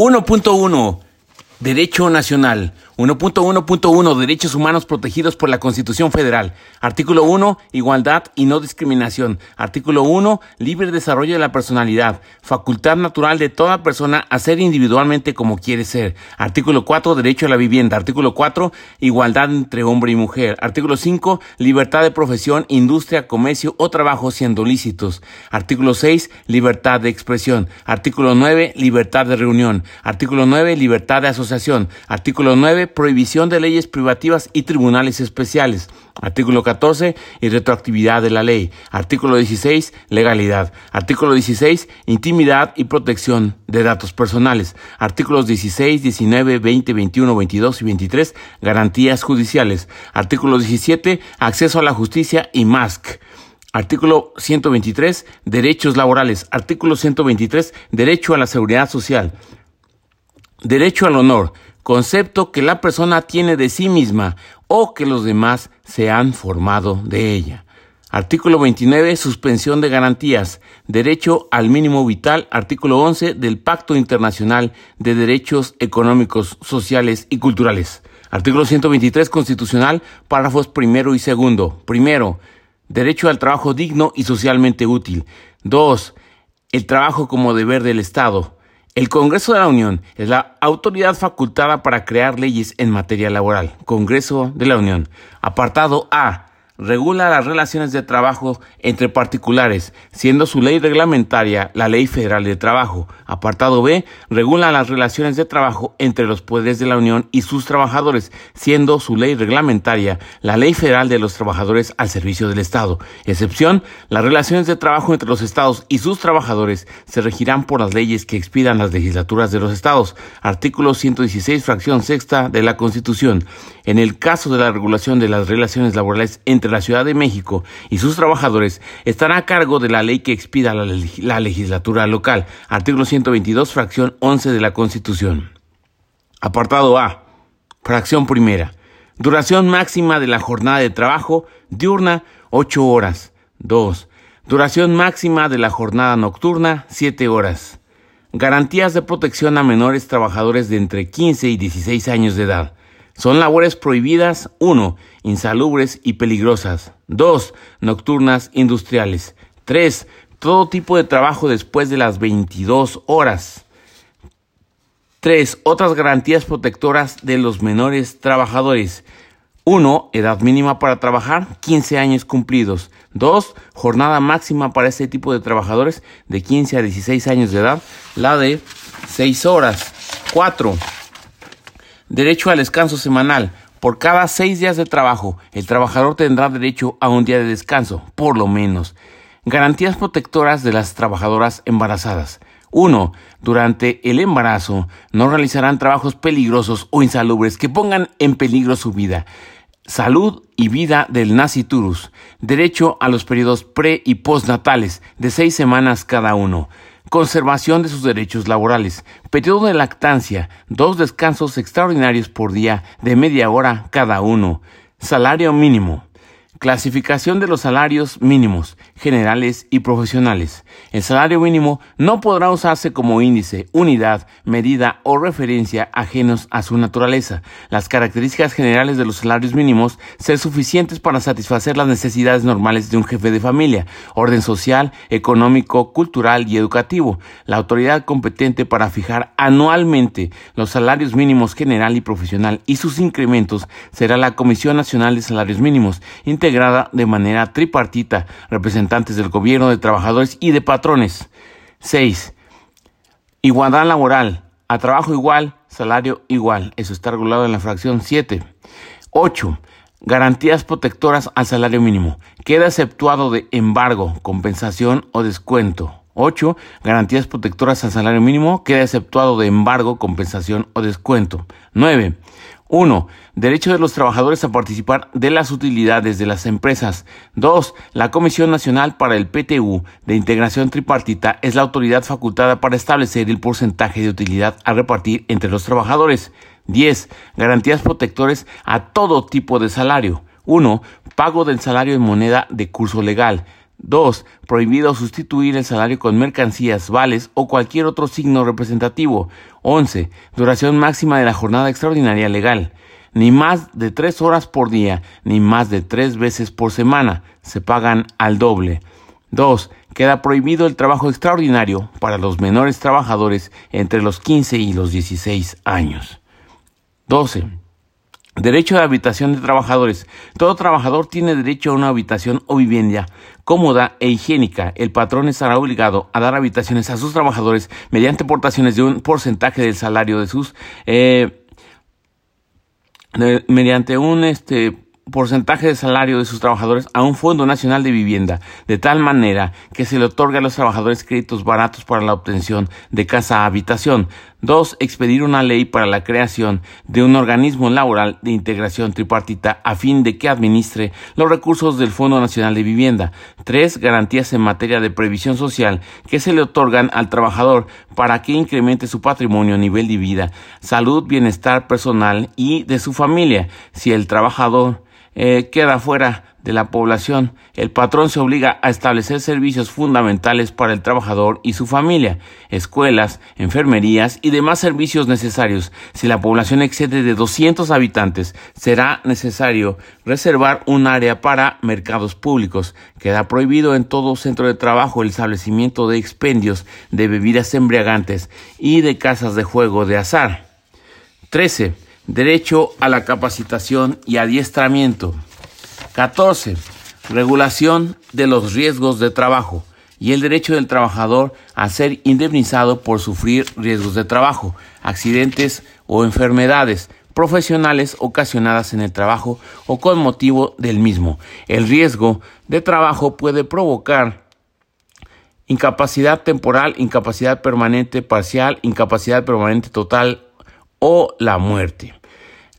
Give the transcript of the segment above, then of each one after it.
1.1 Derecho Nacional. 1.1.1 Derechos humanos protegidos por la Constitución Federal. Artículo 1. Igualdad y no discriminación. Artículo 1. Libre desarrollo de la personalidad. Facultad natural de toda persona a ser individualmente como quiere ser. Artículo 4. Derecho a la vivienda. Artículo 4. Igualdad entre hombre y mujer. Artículo 5. Libertad de profesión, industria, comercio o trabajo siendo lícitos. Artículo 6. Libertad de expresión. Artículo 9. Libertad de reunión. Artículo 9. Libertad de asociación. Artículo 9 prohibición de leyes privativas y tribunales especiales. Artículo 14, retroactividad de la ley. Artículo 16, legalidad. Artículo 16, intimidad y protección de datos personales. Artículos 16, 19, 20, 21, 22 y 23, garantías judiciales. Artículo 17, acceso a la justicia y MASC. Artículo 123, derechos laborales. Artículo 123, derecho a la seguridad social. Derecho al honor concepto que la persona tiene de sí misma o que los demás se han formado de ella. Artículo 29. Suspensión de garantías. Derecho al mínimo vital. Artículo 11 del Pacto Internacional de Derechos Económicos, Sociales y Culturales. Artículo 123 Constitucional. Párrafos primero y segundo. Primero. Derecho al trabajo digno y socialmente útil. Dos. El trabajo como deber del Estado. El Congreso de la Unión es la autoridad facultada para crear leyes en materia laboral. Congreso de la Unión. Apartado A regula las relaciones de trabajo entre particulares, siendo su ley reglamentaria la Ley Federal de Trabajo. Apartado B, regula las relaciones de trabajo entre los poderes de la Unión y sus trabajadores, siendo su ley reglamentaria la Ley Federal de los Trabajadores al Servicio del Estado. Excepción, las relaciones de trabajo entre los estados y sus trabajadores se regirán por las leyes que expidan las legislaturas de los estados. Artículo 116, fracción sexta de la Constitución. En el caso de la regulación de las relaciones laborales entre la Ciudad de México y sus trabajadores estará a cargo de la ley que expida la, legislatura local. Artículo 122, fracción 11 de la Constitución. Apartado A. Fracción primera. Duración máxima de la jornada de trabajo diurna 8 horas. 2. Duración máxima de la jornada nocturna 7 horas. Garantías de protección a menores trabajadores de entre 15 y 16 años de edad. Son labores prohibidas 1. Insalubres y peligrosas. 2. Nocturnas industriales. 3. Todo tipo de trabajo después de las 22 horas. 3. Otras garantías protectoras de los menores trabajadores. 1. Edad mínima para trabajar, 15 años cumplidos. 2. Jornada máxima para este tipo de trabajadores de 15 a 16 años de edad, la de 6 horas. 4. Derecho al descanso semanal. Por cada seis días de trabajo, el trabajador tendrá derecho a un día de descanso, por lo menos. Garantías protectoras de las trabajadoras embarazadas. 1. Durante el embarazo no realizarán trabajos peligrosos o insalubres que pongan en peligro su vida, salud y vida del naciturus. Derecho a los periodos pre y postnatales de seis semanas cada uno conservación de sus derechos laborales, periodo de lactancia, dos descansos extraordinarios por día de media hora cada uno, salario mínimo, Clasificación de los salarios mínimos, generales y profesionales. El salario mínimo no podrá usarse como índice, unidad, medida o referencia ajenos a su naturaleza. Las características generales de los salarios mínimos ser suficientes para satisfacer las necesidades normales de un jefe de familia, orden social, económico, cultural y educativo. La autoridad competente para fijar anualmente los salarios mínimos general y profesional y sus incrementos será la Comisión Nacional de Salarios Mínimos, de manera tripartita, representantes del gobierno, de trabajadores y de patrones. 6. Igualdad laboral. A trabajo igual, salario igual. Eso está regulado en la fracción 7. 8. Garantías protectoras al salario mínimo. Queda exceptuado de embargo, compensación o descuento. 8. Garantías protectoras al salario mínimo. Queda exceptuado de embargo, compensación o descuento. 9. 1. Derecho de los trabajadores a participar de las utilidades de las empresas. 2. La Comisión Nacional para el PTU de Integración Tripartita es la autoridad facultada para establecer el porcentaje de utilidad a repartir entre los trabajadores. 10. Garantías protectores a todo tipo de salario. 1. Pago del salario en moneda de curso legal. 2. Prohibido sustituir el salario con mercancías, vales o cualquier otro signo representativo. 11. Duración máxima de la jornada extraordinaria legal. Ni más de tres horas por día, ni más de tres veces por semana. Se pagan al doble. 2. Queda prohibido el trabajo extraordinario para los menores trabajadores entre los 15 y los 16 años. 12. Derecho de habitación de trabajadores. Todo trabajador tiene derecho a una habitación o vivienda cómoda e higiénica. El patrón estará obligado a dar habitaciones a sus trabajadores mediante aportaciones de un porcentaje del salario de sus eh, mediante un este porcentaje de salario de sus trabajadores a un Fondo Nacional de Vivienda, de tal manera que se le otorgue a los trabajadores créditos baratos para la obtención de casa habitación. Dos, expedir una ley para la creación de un organismo laboral de integración tripartita a fin de que administre los recursos del Fondo Nacional de Vivienda. Tres, garantías en materia de previsión social que se le otorgan al trabajador para que incremente su patrimonio, nivel de vida, salud, bienestar personal y de su familia. Si el trabajador eh, queda fuera de la población, el patrón se obliga a establecer servicios fundamentales para el trabajador y su familia, escuelas, enfermerías y demás servicios necesarios. Si la población excede de 200 habitantes, será necesario reservar un área para mercados públicos. Queda prohibido en todo centro de trabajo el establecimiento de expendios de bebidas embriagantes y de casas de juego de azar. 13 Derecho a la capacitación y adiestramiento. 14. Regulación de los riesgos de trabajo y el derecho del trabajador a ser indemnizado por sufrir riesgos de trabajo, accidentes o enfermedades profesionales ocasionadas en el trabajo o con motivo del mismo. El riesgo de trabajo puede provocar incapacidad temporal, incapacidad permanente parcial, incapacidad permanente total o la muerte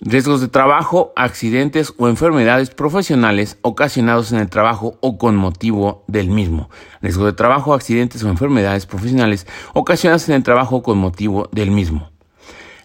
riesgos de trabajo, accidentes o enfermedades profesionales ocasionados en el trabajo o con motivo del mismo. Riesgos de trabajo, accidentes o enfermedades profesionales ocasionadas en el trabajo con motivo del mismo.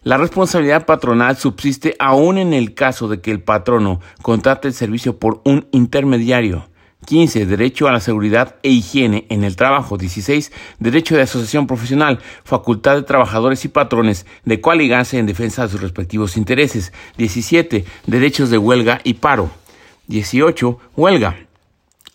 La responsabilidad patronal subsiste aún en el caso de que el patrono contrate el servicio por un intermediario. 15. Derecho a la seguridad e higiene en el trabajo. 16. Derecho de asociación profesional, facultad de trabajadores y patrones de coaligarse en defensa de sus respectivos intereses. 17. Derechos de huelga y paro. 18. Huelga.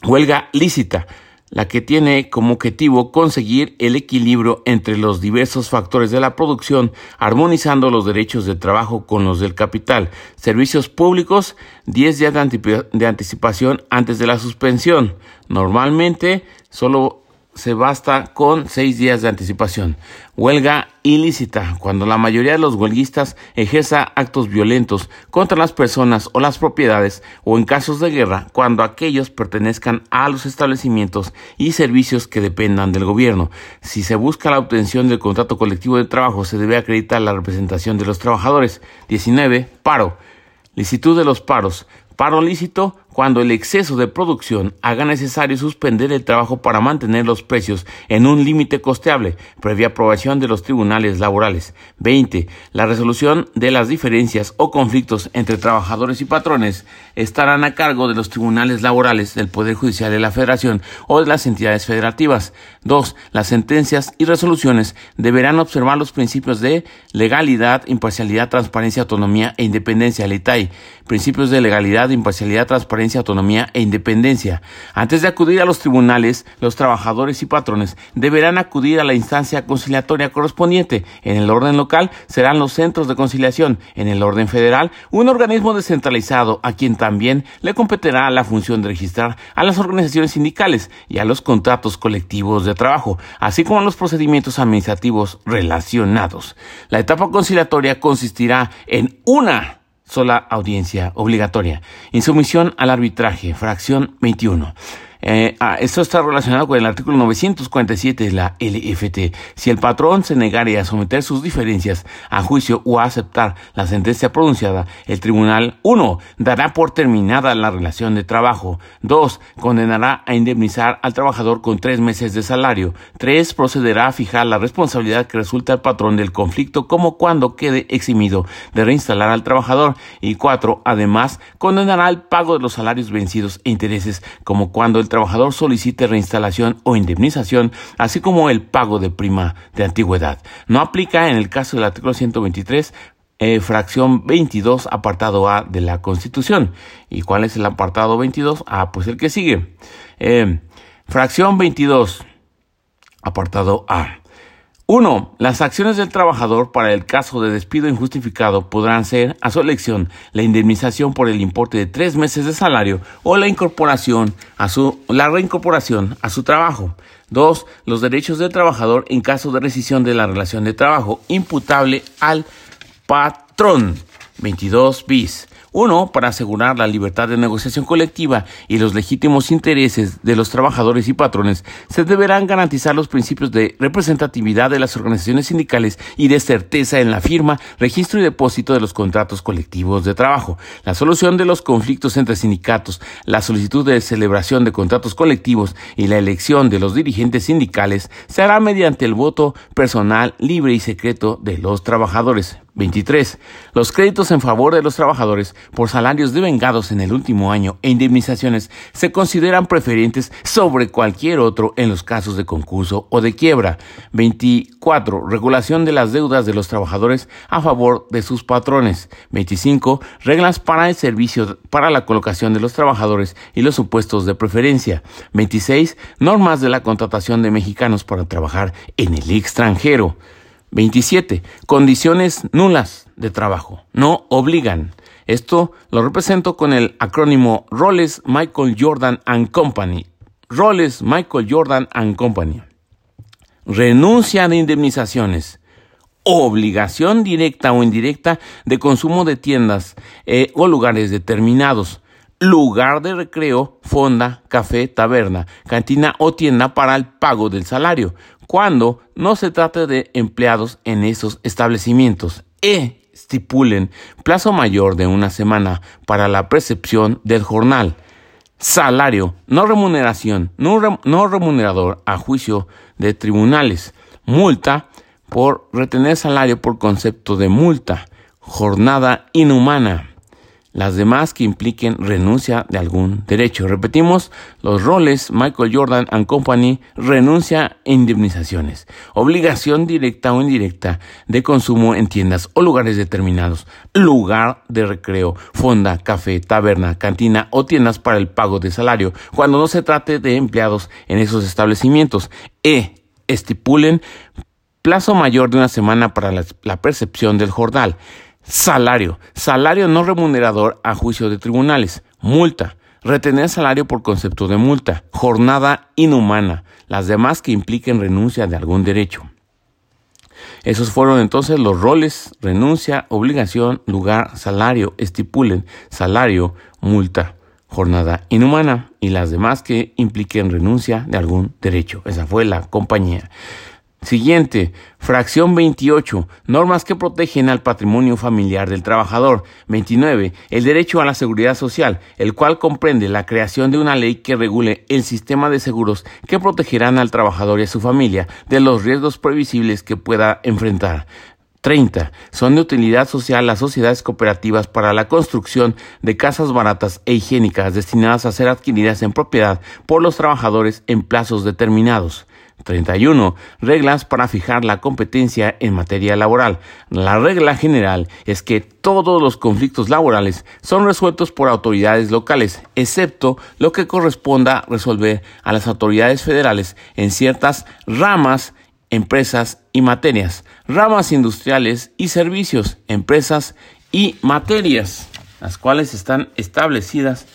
Huelga lícita la que tiene como objetivo conseguir el equilibrio entre los diversos factores de la producción, armonizando los derechos de trabajo con los del capital. Servicios públicos, 10 días de, anticipación antes de la suspensión. Normalmente solo se basta con seis días de anticipación. Huelga ilícita, cuando la mayoría de los huelguistas ejerza actos violentos contra las personas o las propiedades, o en casos de guerra, cuando aquellos pertenezcan a los establecimientos y servicios que dependan del gobierno. Si se busca la obtención del contrato colectivo de trabajo, se debe acreditar la representación de los trabajadores. 19. Paro. Licitud de los paros. Paro lícito cuando el exceso de producción haga necesario suspender el trabajo para mantener los precios en un límite costeable, previa aprobación de los tribunales laborales. 20. La resolución de las diferencias o conflictos entre trabajadores y patrones estarán a cargo de los tribunales laborales del Poder Judicial de la Federación o de las entidades federativas. 2. Las sentencias y resoluciones deberán observar los principios de legalidad, imparcialidad, transparencia, autonomía e independencia. LITAI. Principios de legalidad, imparcialidad, transparencia, autonomía e independencia. Antes de acudir a los tribunales, los trabajadores y patrones deberán acudir a la instancia conciliatoria correspondiente. En el orden local serán los centros de conciliación. En el orden federal, un organismo descentralizado a quien también le competirá la función de registrar a las organizaciones sindicales y a los contratos colectivos de trabajo, así como a los procedimientos administrativos relacionados. La etapa conciliatoria consistirá en una sola audiencia obligatoria. Insumisión al arbitraje, fracción 21. Eh, ah, esto está relacionado con el artículo 947 de la LFT. Si el patrón se negare a someter sus diferencias a juicio o a aceptar la sentencia pronunciada, el tribunal 1. dará por terminada la relación de trabajo. 2. condenará a indemnizar al trabajador con tres meses de salario. 3. procederá a fijar la responsabilidad que resulta al patrón del conflicto como cuando quede eximido de reinstalar al trabajador. Y 4. además condenará al pago de los salarios vencidos e intereses como cuando el trabajador solicite reinstalación o indemnización, así como el pago de prima de antigüedad. No aplica en el caso del artículo 123 eh, fracción 22, apartado A de la Constitución. ¿Y cuál es el apartado 22? Ah, pues el que sigue. Eh, fracción 22, apartado A. 1. Las acciones del trabajador para el caso de despido injustificado podrán ser, a su elección, la indemnización por el importe de tres meses de salario o la a su, la reincorporación a su trabajo. 2. Los derechos del trabajador en caso de rescisión de la relación de trabajo imputable al patrón. 22 bis. Uno, para asegurar la libertad de negociación colectiva y los legítimos intereses de los trabajadores y patrones, se deberán garantizar los principios de representatividad de las organizaciones sindicales y de certeza en la firma, registro y depósito de los contratos colectivos de trabajo. La solución de los conflictos entre sindicatos, la solicitud de celebración de contratos colectivos y la elección de los dirigentes sindicales se hará mediante el voto personal libre y secreto de los trabajadores. 23. Los créditos en favor de los trabajadores por salarios devengados en el último año e indemnizaciones se consideran preferentes sobre cualquier otro en los casos de concurso o de quiebra. 24. Regulación de las deudas de los trabajadores a favor de sus patrones. 25. Reglas para el servicio para la colocación de los trabajadores y los supuestos de preferencia. 26. Normas de la contratación de mexicanos para trabajar en el extranjero. 27. Condiciones nulas de trabajo. No obligan. Esto lo represento con el acrónimo Roles Michael Jordan and Company. Roles Michael Jordan and Company. Renuncia de indemnizaciones. Obligación directa o indirecta de consumo de tiendas eh, o lugares determinados lugar de recreo, fonda, café, taberna, cantina o tienda para el pago del salario, cuando no se trate de empleados en esos establecimientos. E estipulen plazo mayor de una semana para la percepción del jornal. Salario, no remuneración, no, remunerador a juicio de tribunales. Multa por retener salario por concepto de multa. Jornada inhumana las demás que impliquen renuncia de algún derecho. Repetimos, los roles Michael Jordan and Company renuncia a indemnizaciones, obligación directa o indirecta de consumo en tiendas o lugares determinados, lugar de recreo, fonda, café, taberna, cantina o tiendas para el pago de salario, cuando no se trate de empleados en esos establecimientos. E. Estipulen plazo mayor de una semana para la, la percepción del jornal. Salario. Salario no remunerador a juicio de tribunales. Multa. Retener salario por concepto de multa. Jornada inhumana. Las demás que impliquen renuncia de algún derecho. Esos fueron entonces los roles, renuncia, obligación, lugar, salario, estipulen, salario, multa, jornada inhumana y las demás que impliquen renuncia de algún derecho. Esa fue la compañía. Siguiente, fracción 28, normas que protegen al patrimonio familiar del trabajador. 29, el derecho a la seguridad social, el cual comprende la creación de una ley que regule el sistema de seguros que protegerán al trabajador y a su familia de los riesgos previsibles que pueda enfrentar. 30. Son de utilidad social las sociedades cooperativas para la construcción de casas baratas e higiénicas destinadas a ser adquiridas en propiedad por los trabajadores en plazos determinados. 31. Reglas para fijar la competencia en materia laboral. La regla general es que todos los conflictos laborales son resueltos por autoridades locales, excepto lo que corresponda resolver a las autoridades federales en ciertas ramas, empresas y materias, ramas industriales y servicios, empresas y materias, las cuales están establecidas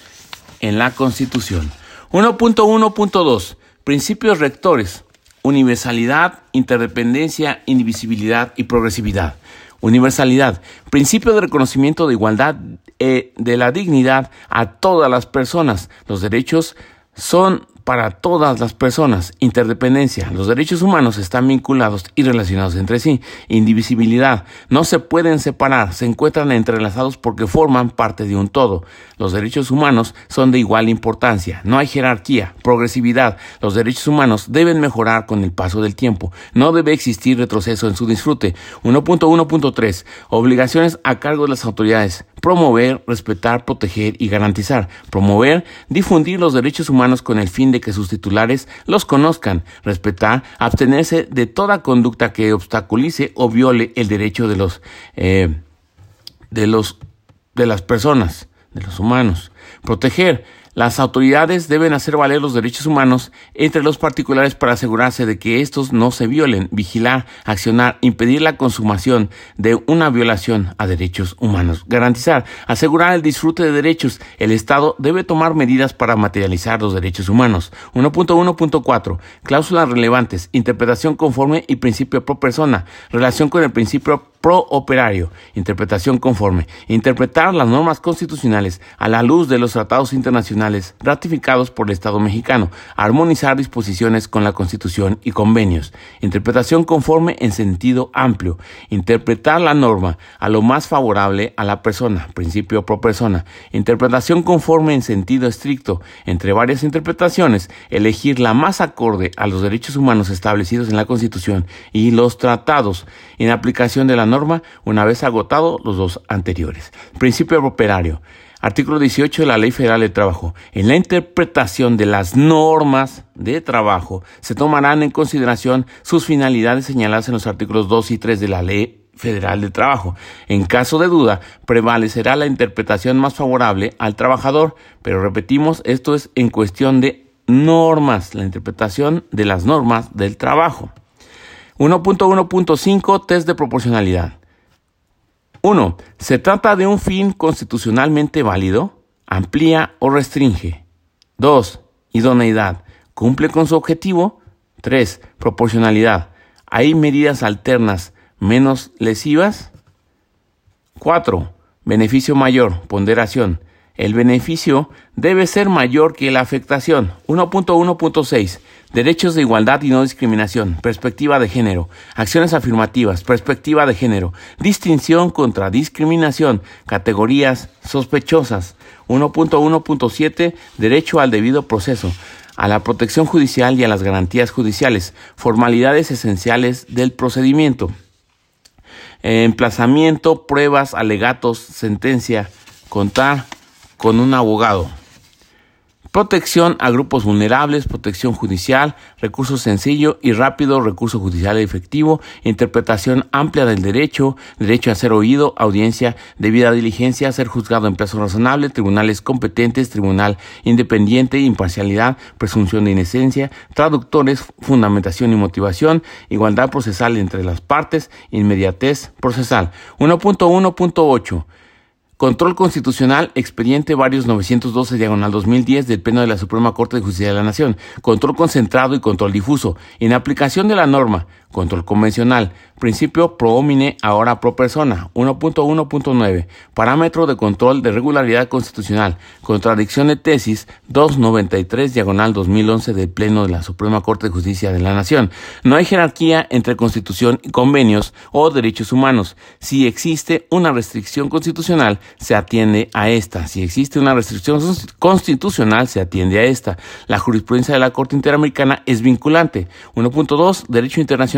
en la Constitución. 1.1.2 Principios rectores universalidad, interdependencia, indivisibilidad y progresividad. Universalidad, principio de reconocimiento de igualdad eh, de la dignidad a todas las personas. Los derechos son para todas las personas. Interdependencia. Los derechos humanos están vinculados y relacionados entre sí. Indivisibilidad. No se pueden separar, se encuentran entrelazados porque forman parte de un todo. Los derechos humanos son de igual importancia. No hay jerarquía. Progresividad. Los derechos humanos deben mejorar con el paso del tiempo. No debe existir retroceso en su disfrute. 1.1.3. Obligaciones a cargo de las autoridades promover, respetar, proteger y garantizar. Promover, difundir los derechos humanos con el fin de que sus titulares los conozcan. Respetar, abstenerse de toda conducta que obstaculice o viole el derecho de los, eh, de los, de las personas, de los humanos. Proteger, las autoridades deben hacer valer los derechos humanos entre los particulares para asegurarse de que estos no se violen, vigilar, accionar, impedir la consumación de una violación a derechos humanos, garantizar, asegurar el disfrute de derechos. El Estado debe tomar medidas para materializar los derechos humanos. 1.1.4. Cláusulas relevantes, interpretación conforme y principio pro persona, relación con el principio pro operario, interpretación conforme, interpretar las normas constitucionales a la luz de los tratados internacionales ratificados por el Estado mexicano, armonizar disposiciones con la Constitución y convenios, interpretación conforme en sentido amplio, interpretar la norma a lo más favorable a la persona, principio pro persona, interpretación conforme en sentido estricto, entre varias interpretaciones, elegir la más acorde a los derechos humanos establecidos en la Constitución y los tratados, en aplicación de la norma una vez agotado los dos anteriores. Principio operario. Artículo 18 de la Ley Federal de Trabajo. En la interpretación de las normas de trabajo se tomarán en consideración sus finalidades señaladas en los artículos 2 y 3 de la Ley Federal de Trabajo. En caso de duda, prevalecerá la interpretación más favorable al trabajador, pero repetimos, esto es en cuestión de normas, la interpretación de las normas del trabajo. 1.1.5 Test de proporcionalidad. 1. ¿Se trata de un fin constitucionalmente válido? ¿Amplía o restringe? 2. Idoneidad. ¿Cumple con su objetivo? 3. Proporcionalidad. ¿Hay medidas alternas menos lesivas? 4. Beneficio mayor. Ponderación. El beneficio debe ser mayor que la afectación. 1.1.6. Derechos de igualdad y no discriminación. Perspectiva de género. Acciones afirmativas. Perspectiva de género. Distinción contra discriminación. Categorías sospechosas. 1.1.7. Derecho al debido proceso a la protección judicial y a las garantías judiciales, formalidades esenciales del procedimiento, emplazamiento, pruebas, alegatos, sentencia, contar, con un abogado. Protección a grupos vulnerables, protección judicial, recurso sencillo y rápido, recurso judicial efectivo, interpretación amplia del derecho, derecho a ser oído, audiencia, debida diligencia, ser juzgado en plazo razonable, tribunales competentes, tribunal independiente, imparcialidad, presunción de inocencia, traductores, fundamentación y motivación, igualdad procesal entre las partes, inmediatez procesal. 1.1.8 Control Constitucional, expediente varios 912 diagonal 2010 del Pleno de la Suprema Corte de Justicia de la Nación. Control concentrado y control difuso. En aplicación de la norma, control convencional. Principio pro homine, ahora pro persona. 1.1.9. Parámetro de control de regularidad constitucional. Contradicción de tesis 293 diagonal 2011 del Pleno de la Suprema Corte de Justicia de la Nación. No hay jerarquía entre constitución y convenios o derechos humanos. Si existe una restricción constitucional, se atiende a esta. Si existe una restricción constitucional, se atiende a esta. La jurisprudencia de la Corte Interamericana es vinculante. 1.2. Derecho internacional.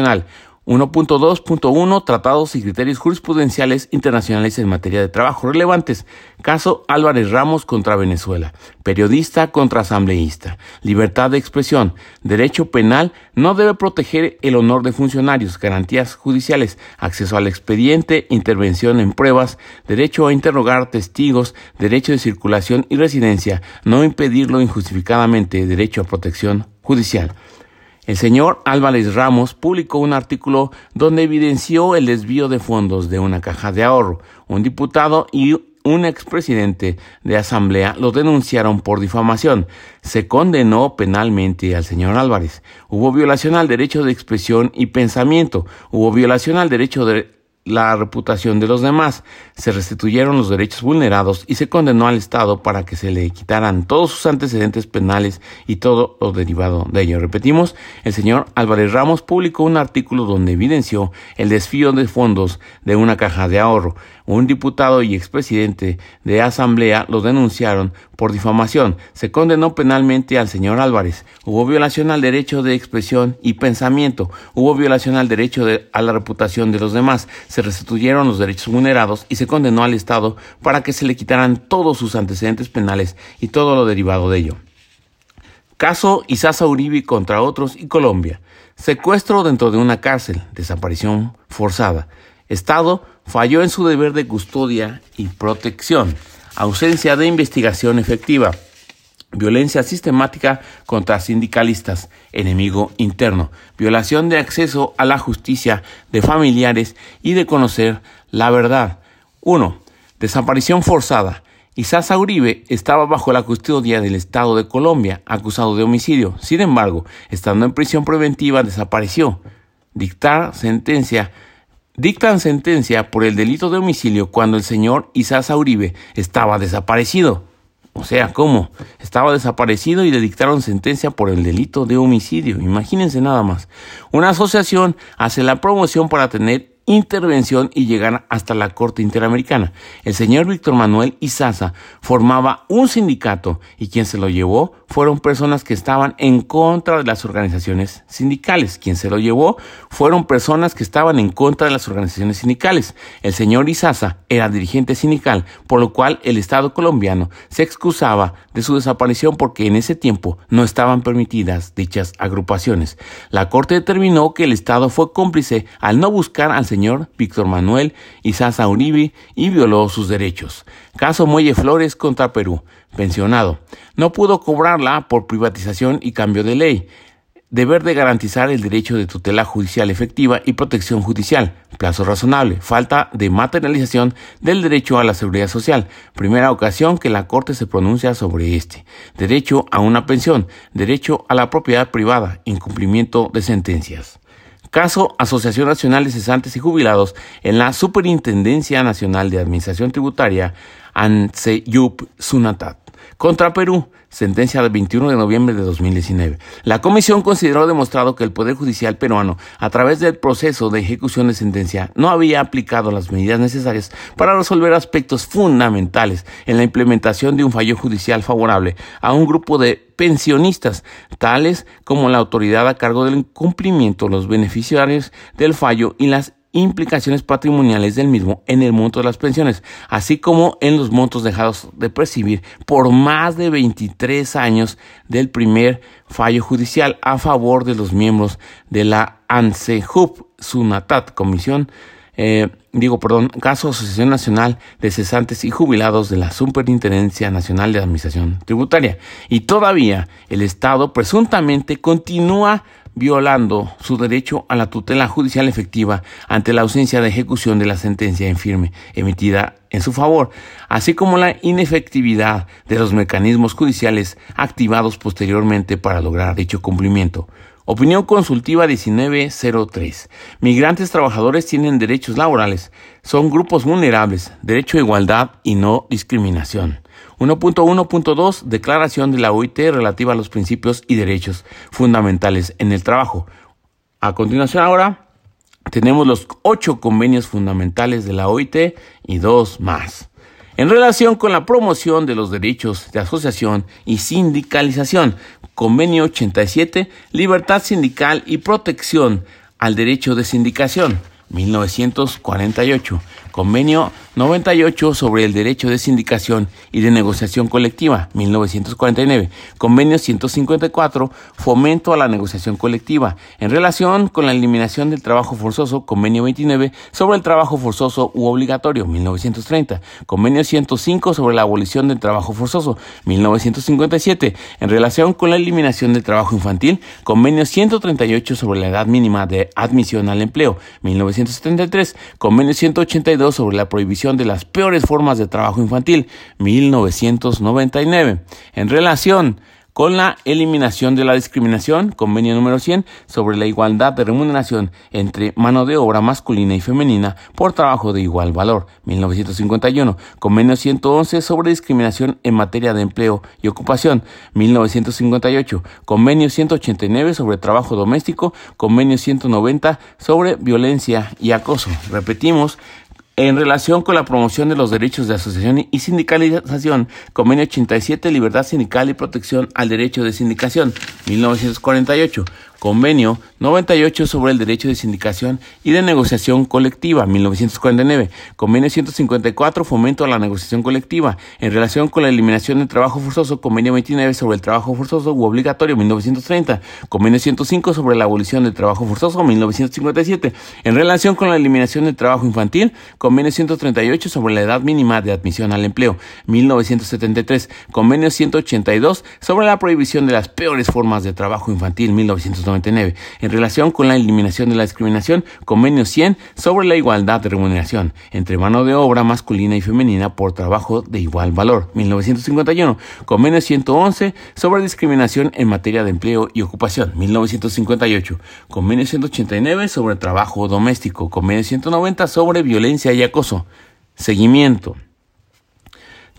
1.2.1 Tratados y criterios jurisprudenciales internacionales en materia de trabajo relevantes. Caso Álvarez Ramos contra Venezuela. Periodista contra asambleísta. Libertad de expresión. Derecho penal no debe proteger el honor de funcionarios. Garantías judiciales. Acceso al expediente. Intervención en pruebas. Derecho a interrogar testigos. Derecho de circulación y residencia. No impedirlo injustificadamente. Derecho a protección judicial. El señor Álvarez Ramos publicó un artículo donde evidenció el desvío de fondos de una caja de ahorro. Un diputado y un expresidente de asamblea lo denunciaron por difamación. Se condenó penalmente al señor Álvarez. Hubo violación al derecho de expresión y pensamiento. Hubo violación al derecho de la reputación de los demás, se restituyeron los derechos vulnerados y se condenó al Estado para que se le quitaran todos sus antecedentes penales y todo lo derivado de ello. Repetimos, el señor Álvarez Ramos publicó un artículo donde evidenció el desfío de fondos de una caja de ahorro. Un diputado y expresidente de Asamblea lo denunciaron por difamación. Se condenó penalmente al señor Álvarez. Hubo violación al derecho de expresión y pensamiento. Hubo violación al derecho a la reputación de los demás. Se restituyeron los derechos vulnerados y se condenó al Estado para que se le quitaran todos sus antecedentes penales y todo lo derivado de ello. Caso Isaza Uribe contra otros y Colombia. Secuestro dentro de una cárcel. Desaparición forzada. Estado falló en su deber de custodia y protección. Ausencia de investigación efectiva. Violencia sistemática contra sindicalistas, enemigo interno, violación de acceso a la justicia de familiares y de conocer la verdad. 1. Desaparición forzada. Isasa Uribe estaba bajo la custodia del Estado de Colombia, acusado de homicidio. Sin embargo, estando en prisión preventiva, desapareció. Dictar sentencia. Dictan sentencia por el delito de homicidio cuando el señor Isasa Uribe estaba desaparecido. O sea, ¿cómo? Estaba desaparecido y le dictaron sentencia por el delito de homicidio. Imagínense nada más. Una asociación hace la promoción para tener intervención y llegar hasta la Corte Interamericana. El señor Víctor Manuel Izaza formaba un sindicato y quien se lo llevó fueron personas que estaban en contra de las organizaciones sindicales. Quien se lo llevó fueron personas que estaban en contra de las organizaciones sindicales. El señor Izaza era dirigente sindical, por lo cual el Estado colombiano se excusaba de su desaparición porque en ese tiempo no estaban permitidas dichas agrupaciones. La Corte determinó que el Estado fue cómplice al no buscar al señor Víctor Manuel Izaza Uribe y violó sus derechos. Caso Muelle Flores contra Perú. Pensionado. No pudo cobrarla por privatización y cambio de ley. Deber de garantizar el derecho de tutela judicial efectiva y protección judicial. Plazo razonable. Falta de materialización del derecho a la seguridad social. Primera ocasión que la Corte se pronuncia sobre este. Derecho a una pensión. Derecho a la propiedad privada. Incumplimiento de sentencias. Caso Asociación Nacional de Cesantes y Jubilados en la Superintendencia Nacional de Administración Tributaria, ANSEYUP Sunatat. Contra Perú, sentencia del 21 de noviembre de 2019. La comisión consideró demostrado que el Poder Judicial peruano, a través del proceso de ejecución de sentencia, no había aplicado las medidas necesarias para resolver aspectos fundamentales en la implementación de un fallo judicial favorable a un grupo de pensionistas, tales como la autoridad a cargo del cumplimiento, los beneficiarios del fallo y las implicaciones patrimoniales del mismo en el monto de las pensiones, así como en los montos dejados de percibir por más de 23 años del primer fallo judicial a favor de los miembros de la ANSEJUP, SUNATAT, Comisión, eh, digo, perdón, caso Asociación Nacional de Cesantes y Jubilados de la Superintendencia Nacional de Administración Tributaria. Y todavía el Estado presuntamente continúa violando su derecho a la tutela judicial efectiva ante la ausencia de ejecución de la sentencia en firme emitida en su favor, así como la inefectividad de los mecanismos judiciales activados posteriormente para lograr dicho cumplimiento. Opinión consultiva 1903. Migrantes trabajadores tienen derechos laborales. Son grupos vulnerables. Derecho a igualdad y no discriminación. 1.1.2 Declaración de la OIT relativa a los principios y derechos fundamentales en el trabajo. A continuación ahora tenemos los ocho convenios fundamentales de la OIT y dos más. En relación con la promoción de los derechos de asociación y sindicalización, convenio 87, libertad sindical y protección al derecho de sindicación. 1948, Convenio 98 sobre el derecho de sindicación y de negociación colectiva, 1949, Convenio 154, Fomento a la negociación colectiva, en relación con la eliminación del trabajo forzoso, Convenio 29 sobre el trabajo forzoso u obligatorio, 1930, Convenio 105 sobre la abolición del trabajo forzoso, 1957, en relación con la eliminación del trabajo infantil, Convenio 138 sobre la edad mínima de admisión al empleo, 1957, 1973, Convenio 182 sobre la prohibición de las peores formas de trabajo infantil, 1999. En relación con la eliminación de la discriminación, convenio número 100 sobre la igualdad de remuneración entre mano de obra masculina y femenina por trabajo de igual valor, 1951, convenio 111 sobre discriminación en materia de empleo y ocupación, 1958, convenio 189 sobre trabajo doméstico, convenio 190 sobre violencia y acoso. Repetimos, en relación con la promoción de los derechos de asociación y sindicalización, Convenio 87, Libertad Sindical y Protección al Derecho de Sindicación, 1948, Convenio 98 sobre el derecho de sindicación y de negociación colectiva, 1949. Convenio 154, fomento a la negociación colectiva. En relación con la eliminación del trabajo forzoso, Convenio 29 sobre el trabajo forzoso u obligatorio, 1930. Convenio 105 sobre la abolición del trabajo forzoso, 1957. En relación con la eliminación del trabajo infantil, Convenio 138 sobre la edad mínima de admisión al empleo, 1973. Convenio 182 sobre la prohibición de las peores formas de trabajo infantil, 1999. En relación con la eliminación de la discriminación, Convenio 100 sobre la igualdad de remuneración entre mano de obra masculina y femenina por trabajo de igual valor, 1951. Convenio 111 sobre discriminación en materia de empleo y ocupación, 1958. Convenio 189 sobre trabajo doméstico. Convenio 190 sobre violencia y acoso. Seguimiento.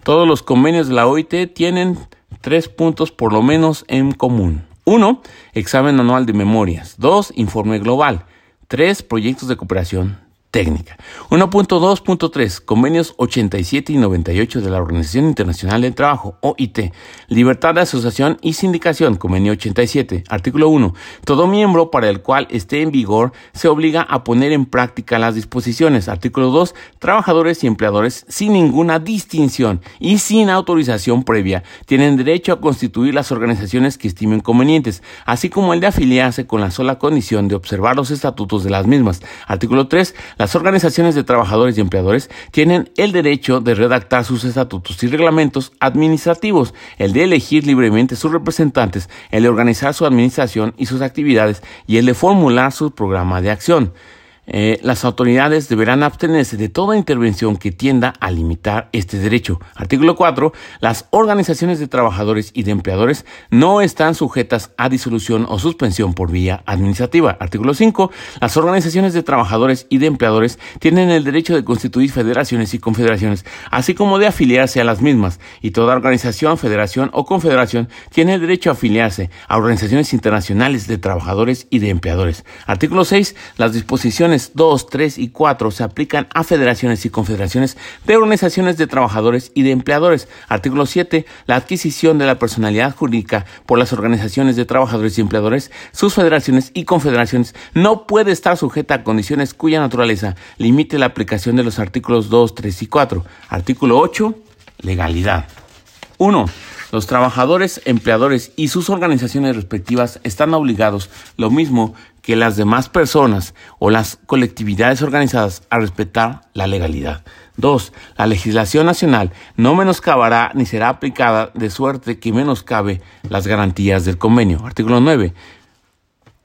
Todos los convenios de la OIT tienen tres puntos por lo menos en común. 1. Examen anual de memorias. 2. Informe global. 3. Proyectos de cooperación técnica. 1.2.3 Convenios 87 y 98 de la Organización Internacional del Trabajo, OIT. Libertad de asociación y sindicación, convenio 87. Artículo 1. Todo miembro para el cual esté en vigor se obliga a poner en práctica las disposiciones. Artículo 2. Trabajadores y empleadores sin ninguna distinción y sin autorización previa tienen derecho a constituir las organizaciones que estimen convenientes, así como el de afiliarse con la sola condición de observar los estatutos de las mismas. Artículo 3. Las organizaciones de trabajadores y empleadores tienen el derecho de redactar sus estatutos y reglamentos administrativos, el de elegir libremente sus representantes, el de organizar su administración y sus actividades y el de formular su programa de acción. Eh, las autoridades deberán abstenerse de toda intervención que tienda a limitar este derecho. Artículo 4. Las organizaciones de trabajadores y de empleadores no están sujetas a disolución o suspensión por vía administrativa. Artículo 5. Las organizaciones de trabajadores y de empleadores tienen el derecho de constituir federaciones y confederaciones, así como de afiliarse a las mismas, y toda organización, federación o confederación tiene el derecho a afiliarse a organizaciones internacionales de trabajadores y de empleadores. Artículo 6. Las disposiciones 2, 3 y 4 se aplican a federaciones y confederaciones de organizaciones de trabajadores y de empleadores. Artículo 7. La adquisición de la personalidad jurídica por las organizaciones de trabajadores y empleadores, sus federaciones y confederaciones no puede estar sujeta a condiciones cuya naturaleza limite la aplicación de los artículos 2, 3 y 4. Artículo 8. Legalidad. 1. Los trabajadores, empleadores y sus organizaciones respectivas están obligados, lo mismo que las demás personas o las colectividades organizadas, a respetar la legalidad. 2. La legislación nacional no menoscabará ni será aplicada de suerte que menoscabe las garantías del convenio. Artículo 9.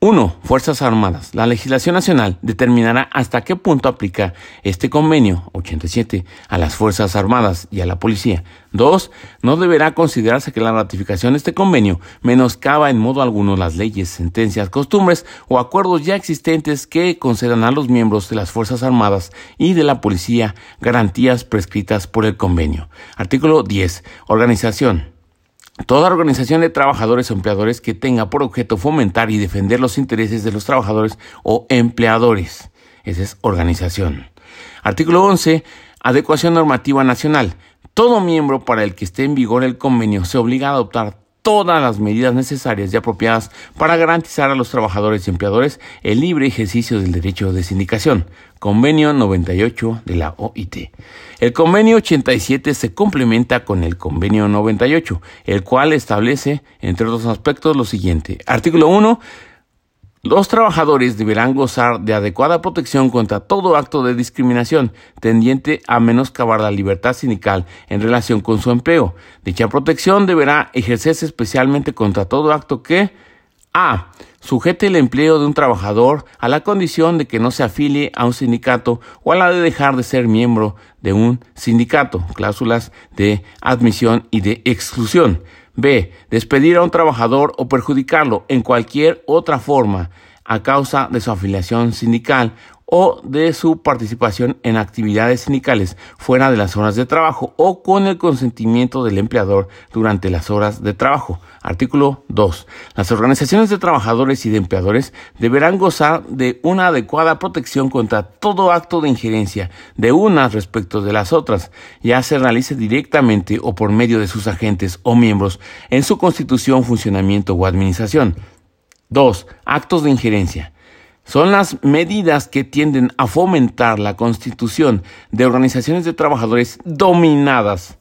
1. Fuerzas Armadas. La legislación nacional determinará hasta qué punto aplica este convenio 87 a las Fuerzas Armadas y a la policía. 2. No deberá considerarse que la ratificación de este convenio menoscaba en modo alguno las leyes, sentencias, costumbres o acuerdos ya existentes que concedan a los miembros de las Fuerzas Armadas y de la policía garantías prescritas por el convenio. Artículo 10. Organización. Toda organización de trabajadores o empleadores que tenga por objeto fomentar y defender los intereses de los trabajadores o empleadores. Esa es organización. Artículo 11. Adecuación normativa nacional. Todo miembro para el que esté en vigor el convenio se obliga a adoptar todas las medidas necesarias y apropiadas para garantizar a los trabajadores y empleadores el libre ejercicio del derecho de sindicación. Convenio 98 de la OIT. El convenio 87 se complementa con el convenio 98, el cual establece, entre otros aspectos, lo siguiente. Artículo 1 los trabajadores deberán gozar de adecuada protección contra todo acto de discriminación tendiente a menoscabar la libertad sindical en relación con su empleo. Dicha protección deberá ejercerse especialmente contra todo acto que a. Sujete el empleo de un trabajador a la condición de que no se afilie a un sindicato o a la de dejar de ser miembro de un sindicato. Cláusulas de admisión y de exclusión. B. Despedir a un trabajador o perjudicarlo en cualquier otra forma a causa de su afiliación sindical o de su participación en actividades sindicales fuera de las horas de trabajo o con el consentimiento del empleador durante las horas de trabajo. Artículo 2. Las organizaciones de trabajadores y de empleadores deberán gozar de una adecuada protección contra todo acto de injerencia de unas respecto de las otras, ya se realice directamente o por medio de sus agentes o miembros en su constitución, funcionamiento o administración. 2. Actos de injerencia. Son las medidas que tienden a fomentar la constitución de organizaciones de trabajadores dominadas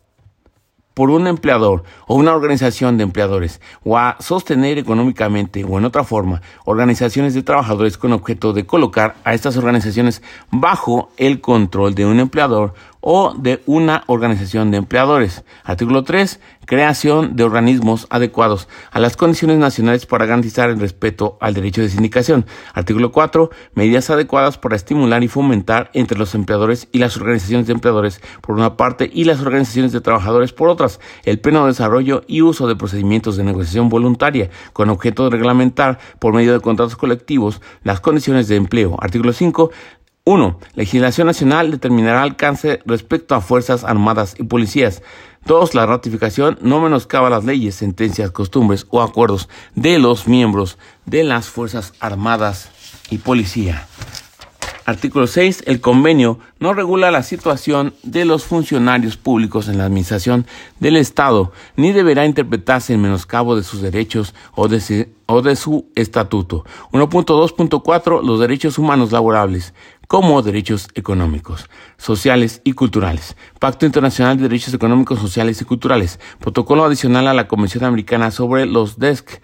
por un empleador o una organización de empleadores o a sostener económicamente o en otra forma organizaciones de trabajadores con objeto de colocar a estas organizaciones bajo el control de un empleador o de una organización de empleadores. Artículo 3. Creación de organismos adecuados a las condiciones nacionales para garantizar el respeto al derecho de sindicación. Artículo 4. Medidas adecuadas para estimular y fomentar entre los empleadores y las organizaciones de empleadores por una parte y las organizaciones de trabajadores por otras. El pleno desarrollo y uso de procedimientos de negociación voluntaria con objeto de reglamentar por medio de contratos colectivos las condiciones de empleo. Artículo 5 1. Legislación nacional determinará alcance respecto a Fuerzas Armadas y Policías. 2. La ratificación no menoscaba las leyes, sentencias, costumbres o acuerdos de los miembros de las Fuerzas Armadas y Policía. Artículo 6. El convenio no regula la situación de los funcionarios públicos en la administración del Estado, ni deberá interpretarse en menoscabo de sus derechos o de, su estatuto. 1.2.4. Los derechos humanos laborables como derechos económicos, sociales y culturales. Pacto Internacional de Derechos Económicos, Sociales y Culturales. Protocolo adicional a la Convención Americana sobre los DESC.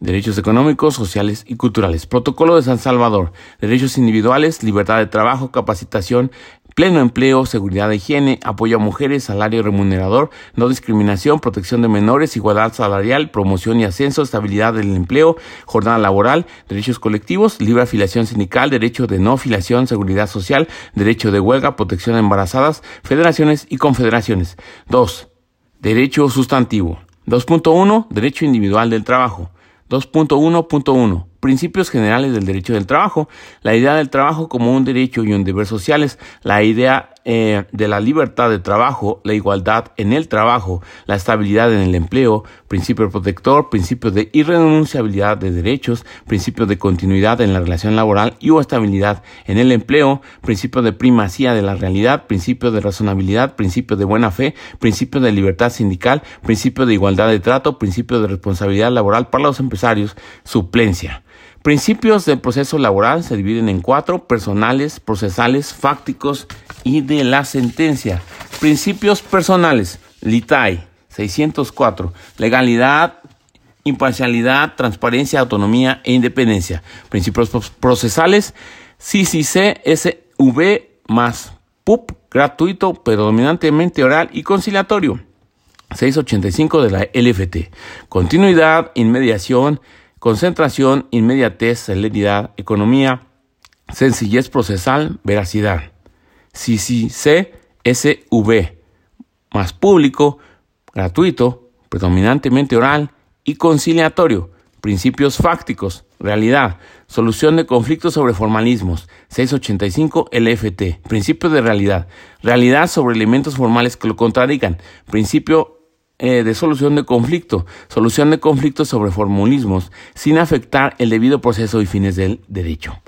Derechos económicos, sociales y culturales. Protocolo de San Salvador. Derechos individuales, libertad de trabajo, capacitación, pleno empleo, seguridad de higiene, apoyo a mujeres, salario remunerador, no discriminación, protección de menores, igualdad salarial, promoción y ascenso, estabilidad del empleo, jornada laboral, derechos colectivos, libre afiliación sindical, derecho de no afiliación, seguridad social, derecho de huelga, protección a embarazadas, federaciones y confederaciones. 2. Derecho sustantivo. 2.1. Derecho individual del trabajo. 2.1.1 Principios generales del derecho del trabajo. La idea del trabajo como un derecho y un deber sociales. La idea eh, de la libertad de trabajo, la igualdad en el trabajo, la estabilidad en el empleo, principio protector, principio de irrenunciabilidad de derechos, principio de continuidad en la relación laboral y o estabilidad en el empleo, principio de primacía de la realidad, principio de razonabilidad, principio de buena fe, principio de libertad sindical, principio de igualdad de trato, principio de responsabilidad laboral para los empresarios, suplencia. Principios del proceso laboral se dividen en cuatro, personales, procesales, fácticos y de la sentencia. Principios personales, LITAI 604, legalidad, imparcialidad, transparencia, autonomía e independencia. Principios procesales, CCC-SV más PUP, gratuito, predominantemente oral y conciliatorio. 685 de la LFT. Continuidad, inmediación, concentración, inmediatez, celeridad, economía, sencillez procesal, veracidad. CCC, SV, más público, gratuito, predominantemente oral y conciliatorio. Principios fácticos, realidad, solución de conflictos sobre formalismos, 685 LFT, principio de realidad, realidad sobre elementos formales que lo contradigan, principio eh, de solución de conflicto, solución de conflictos sobre formulismos, sin afectar el debido proceso y fines del derecho.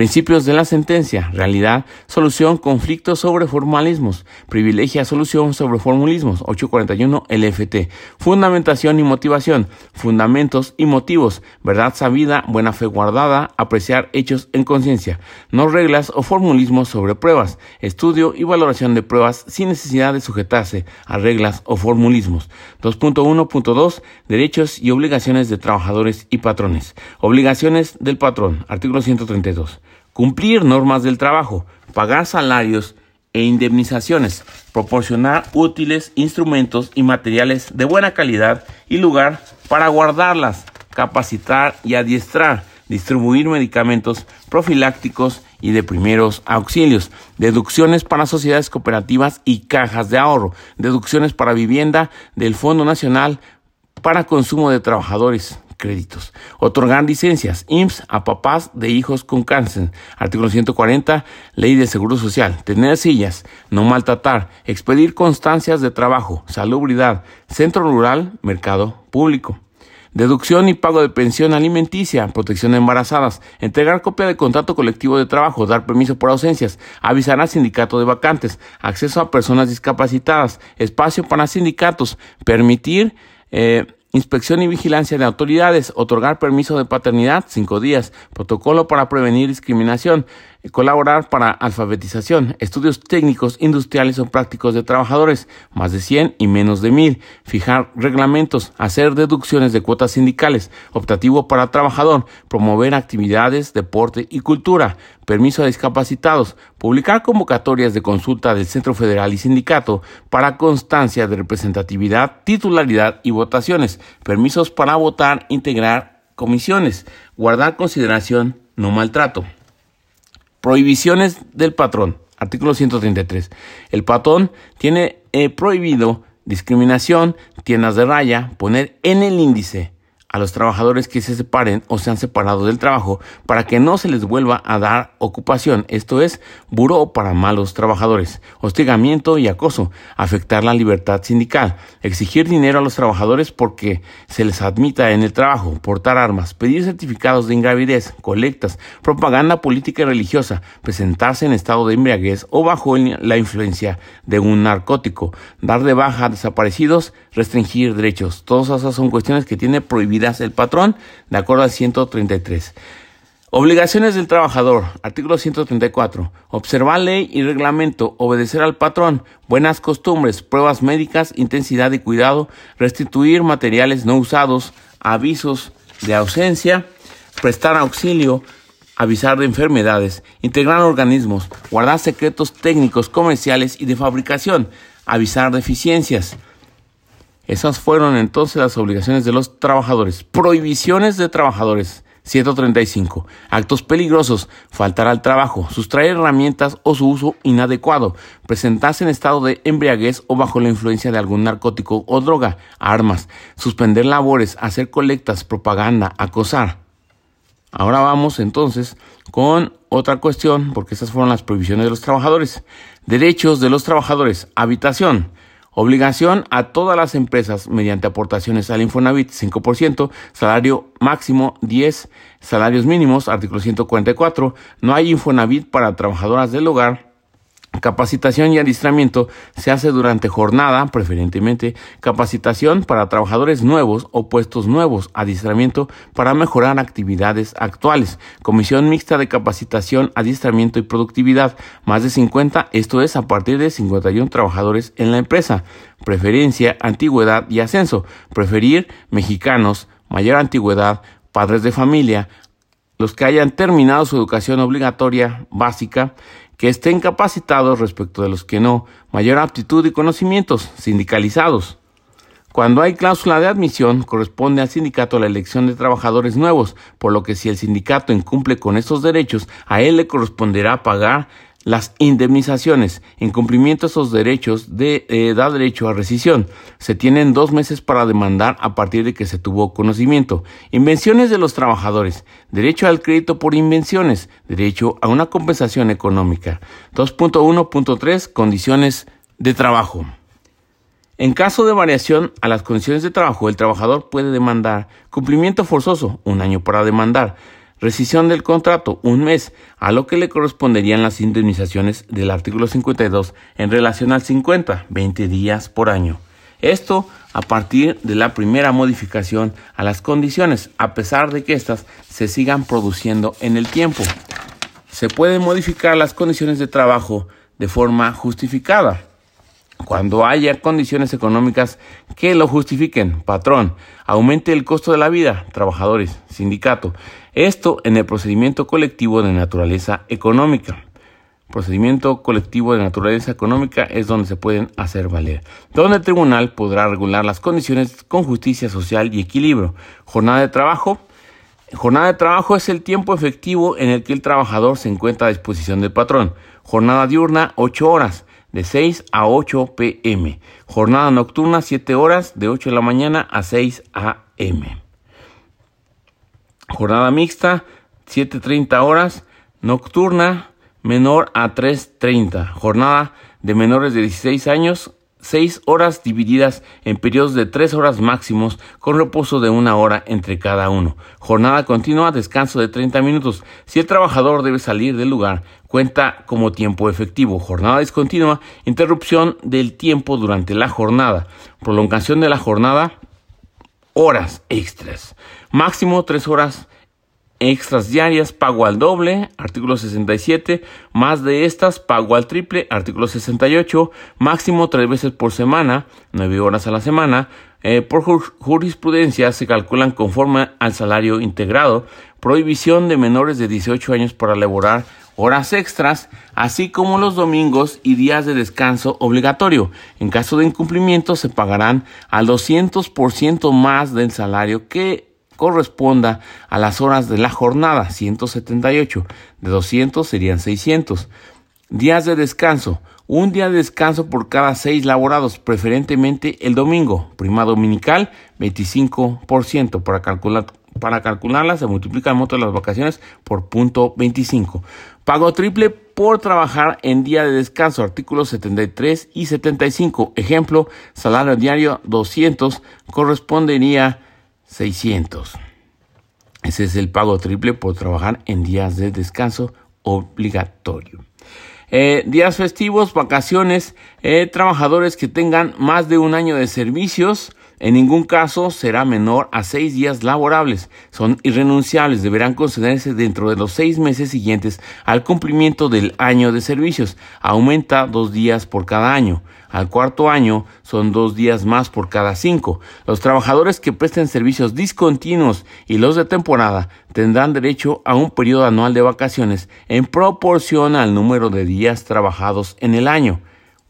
Principios de la sentencia, realidad, solución, conflicto sobre formalismos, privilegia, solución sobre formulismos, 841 LFT, fundamentación y motivación, fundamentos y motivos, verdad sabida, buena fe guardada, apreciar hechos en conciencia, no reglas o formulismos sobre pruebas, estudio y valoración de pruebas sin necesidad de sujetarse a reglas o formulismos. 2.1.2 Derechos y obligaciones de trabajadores y patrones. Obligaciones del patrón. Artículo 132. Cumplir normas del trabajo. Pagar salarios e indemnizaciones. Proporcionar útiles instrumentos y materiales de buena calidad y lugar para guardarlas. Capacitar y adiestrar distribuir medicamentos profilácticos y de primeros auxilios, deducciones para sociedades cooperativas y cajas de ahorro, deducciones para vivienda del Fondo Nacional para consumo de trabajadores, créditos. Otorgar licencias, IMSS a papás de hijos con cáncer. Artículo 140, Ley de Seguro Social. Tener sillas, no maltratar, expedir constancias de trabajo, salubridad, centro rural, mercado público. Deducción y pago de pensión alimenticia, protección de embarazadas, entregar copia de contrato colectivo de trabajo, dar permiso por ausencias, avisar al sindicato de vacantes, acceso a personas discapacitadas, espacio para sindicatos, permitir eh, Inspección y vigilancia de autoridades, otorgar permiso de paternidad, cinco días, protocolo para prevenir discriminación, colaborar para alfabetización, estudios técnicos, industriales o prácticos de trabajadores, más de 100 y menos de 1000, fijar reglamentos, hacer deducciones de cuotas sindicales, optativo para trabajador, promover actividades, deporte y cultura, permiso a discapacitados, publicar convocatorias de consulta del Centro Federal y Sindicato para constancia de representatividad, titularidad y votaciones, permisos para votar, integrar comisiones, guardar consideración, no maltrato. Prohibiciones del patrón. Artículo 133. El patrón tiene eh, prohibido discriminación, tiendas de raya, poner en el índice a los trabajadores que se separen o se han separado del trabajo para que no se les vuelva a dar ocupación, esto es, buró para malos trabajadores, hostigamiento y acoso, afectar la libertad sindical, exigir dinero a los trabajadores porque se les admita en el trabajo, portar armas, pedir certificados de ingravidez, colectas, propaganda política y religiosa, presentarse en estado de embriaguez o bajo la influencia de un narcótico, dar de baja a desaparecidos, restringir derechos. Todas esas son cuestiones que tiene prohibido el patrón, de acuerdo al 133. Obligaciones del trabajador. Artículo 134. Observar ley y reglamento. Obedecer al patrón. Buenas costumbres. Pruebas médicas. Intensidad y cuidado. Restituir materiales no usados. Avisos de ausencia. Prestar auxilio. Avisar de enfermedades. Integrar organismos. Guardar secretos técnicos, comerciales y de fabricación. Avisar deficiencias. Esas fueron entonces las obligaciones de los trabajadores. Prohibiciones de trabajadores. 135. Actos peligrosos. Faltar al trabajo. Sustraer herramientas o su uso inadecuado. Presentarse en estado de embriaguez o bajo la influencia de algún narcótico o droga. Armas. Suspender labores. Hacer colectas. Propaganda. Acosar. Ahora vamos entonces con otra cuestión, porque esas fueron las prohibiciones de los trabajadores. Derechos de los trabajadores. Habitación. Obligación a todas las empresas mediante aportaciones al Infonavit 5%, salario máximo 10, salarios mínimos, artículo 144. No hay Infonavit para trabajadoras del hogar Capacitación y adiestramiento se hace durante jornada, preferentemente capacitación para trabajadores nuevos o puestos nuevos, adiestramiento para mejorar actividades actuales, comisión mixta de capacitación, adiestramiento y productividad, más de 50, esto es a partir de 51 trabajadores en la empresa, preferencia, antigüedad y ascenso, preferir mexicanos, mayor antigüedad, padres de familia, los que hayan terminado su educación obligatoria básica, que estén capacitados respecto de los que no, mayor aptitud y conocimientos, sindicalizados. Cuando hay cláusula de admisión, corresponde al sindicato la elección de trabajadores nuevos, por lo que si el sindicato incumple con estos derechos, a él le corresponderá pagar las indemnizaciones, en cumplimiento de esos derechos, de, eh, da derecho a rescisión. Se tienen dos meses para demandar a partir de que se tuvo conocimiento. Invenciones de los trabajadores. Derecho al crédito por invenciones. Derecho a una compensación económica. 2.1.3. Condiciones de trabajo. En caso de variación a las condiciones de trabajo, el trabajador puede demandar cumplimiento forzoso, un año para demandar Rescisión del contrato, un mes, a lo que le corresponderían las indemnizaciones del artículo 52 en relación al 50, 20 días por año. Esto a partir de la primera modificación a las condiciones, a pesar de que éstas se sigan produciendo en el tiempo. Se pueden modificar las condiciones de trabajo de forma justificada. Cuando haya condiciones económicas que lo justifiquen, patrón, aumente el costo de la vida, trabajadores, sindicato. Esto en el procedimiento colectivo de naturaleza económica. Procedimiento colectivo de naturaleza económica es donde se pueden hacer valer, donde el tribunal podrá regular las condiciones con justicia social y equilibrio. Jornada de trabajo. Jornada de trabajo es el tiempo efectivo en el que el trabajador se encuentra a disposición del patrón. Jornada diurna, 8 horas de 6 a 8 pm. Jornada nocturna 7 horas de 8 de la mañana a 6 am. Jornada mixta 7.30 horas. Nocturna menor a 3.30. Jornada de menores de 16 años 6 horas divididas en periodos de 3 horas máximos con reposo de una hora entre cada uno. Jornada continua, descanso de 30 minutos. Si el trabajador debe salir del lugar, cuenta como tiempo efectivo. Jornada discontinua, interrupción del tiempo durante la jornada. Prolongación de la jornada horas extras. Máximo tres horas extras diarias, pago al doble, artículo 67, más de estas, pago al triple, artículo 68, máximo tres veces por semana, nueve horas a la semana, eh, por jurisprudencia se calculan conforme al salario integrado, prohibición de menores de 18 años para elaborar horas extras, así como los domingos y días de descanso obligatorio. En caso de incumplimiento se pagarán al 200% más del salario que corresponda a las horas de la jornada, 178. De 200 serían 600. Días de descanso. Un día de descanso por cada seis laborados, preferentemente el domingo. Prima dominical, 25%. Para, calcular, para calcularla se multiplica el monto de las vacaciones por punto 25. Pago triple por trabajar en día de descanso, artículos 73 y 75. Ejemplo, salario diario 200 correspondería 600. Ese es el pago triple por trabajar en días de descanso obligatorio. Eh, días festivos, vacaciones, eh, trabajadores que tengan más de un año de servicios, en ningún caso será menor a seis días laborables. Son irrenunciables, deberán concederse dentro de los seis meses siguientes al cumplimiento del año de servicios. Aumenta dos días por cada año. Al cuarto año son dos días más por cada cinco. Los trabajadores que presten servicios discontinuos y los de temporada tendrán derecho a un periodo anual de vacaciones en proporción al número de días trabajados en el año.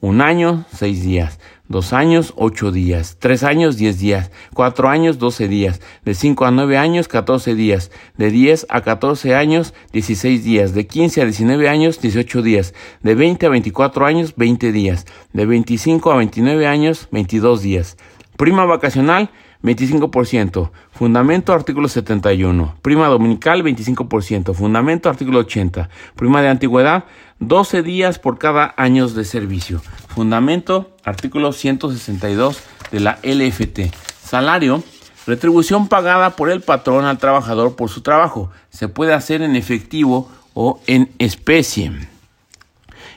Un año, seis días. Dos años, ocho días. Tres años, diez días. Cuatro años, doce días. De cinco a nueve años, catorce días. De diez a catorce años, dieciséis días. De quince a diecinueve años, dieciocho días. De veinte a veinticuatro años, veinte días. De veinticinco a veintinueve años, veintidós días. Prima vacacional, 25%. Fundamento artículo 71. Prima dominical 25%. Fundamento artículo 80. Prima de antigüedad 12 días por cada año de servicio. Fundamento, artículo 162 de la LFT. Salario, retribución pagada por el patrón al trabajador por su trabajo. Se puede hacer en efectivo o en especie.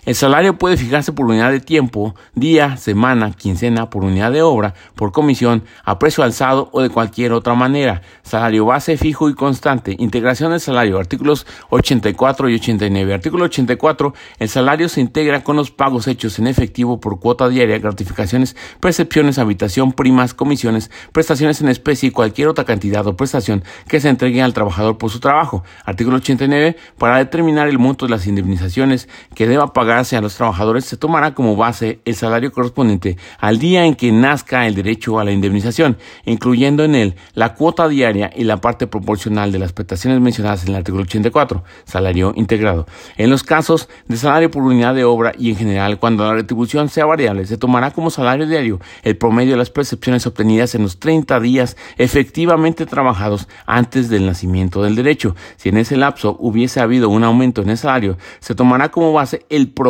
El salario puede fijarse por unidad de tiempo, día, semana, quincena, por unidad de obra, por comisión, a precio alzado o de cualquier otra manera. Salario base fijo y constante. Integración del salario. Artículos 84 y 89. Artículo 84. El salario se integra con los pagos hechos en efectivo por cuota diaria, gratificaciones, percepciones, habitación, primas, comisiones, prestaciones en especie y cualquier otra cantidad o prestación que se entregue al trabajador por su trabajo. Artículo 89. Para determinar el monto de las indemnizaciones que deba pagar a los trabajadores se tomará como base el salario correspondiente al día en que nazca el derecho a la indemnización, incluyendo en él la cuota diaria y la parte proporcional de las prestaciones mencionadas en el artículo 84, salario integrado. En los casos de salario por unidad de obra y en general cuando la retribución sea variable, se tomará como salario diario el promedio de las percepciones obtenidas en los 30 días efectivamente trabajados antes del nacimiento del derecho. Si en ese lapso hubiese habido un aumento en el salario, se tomará como base el promedio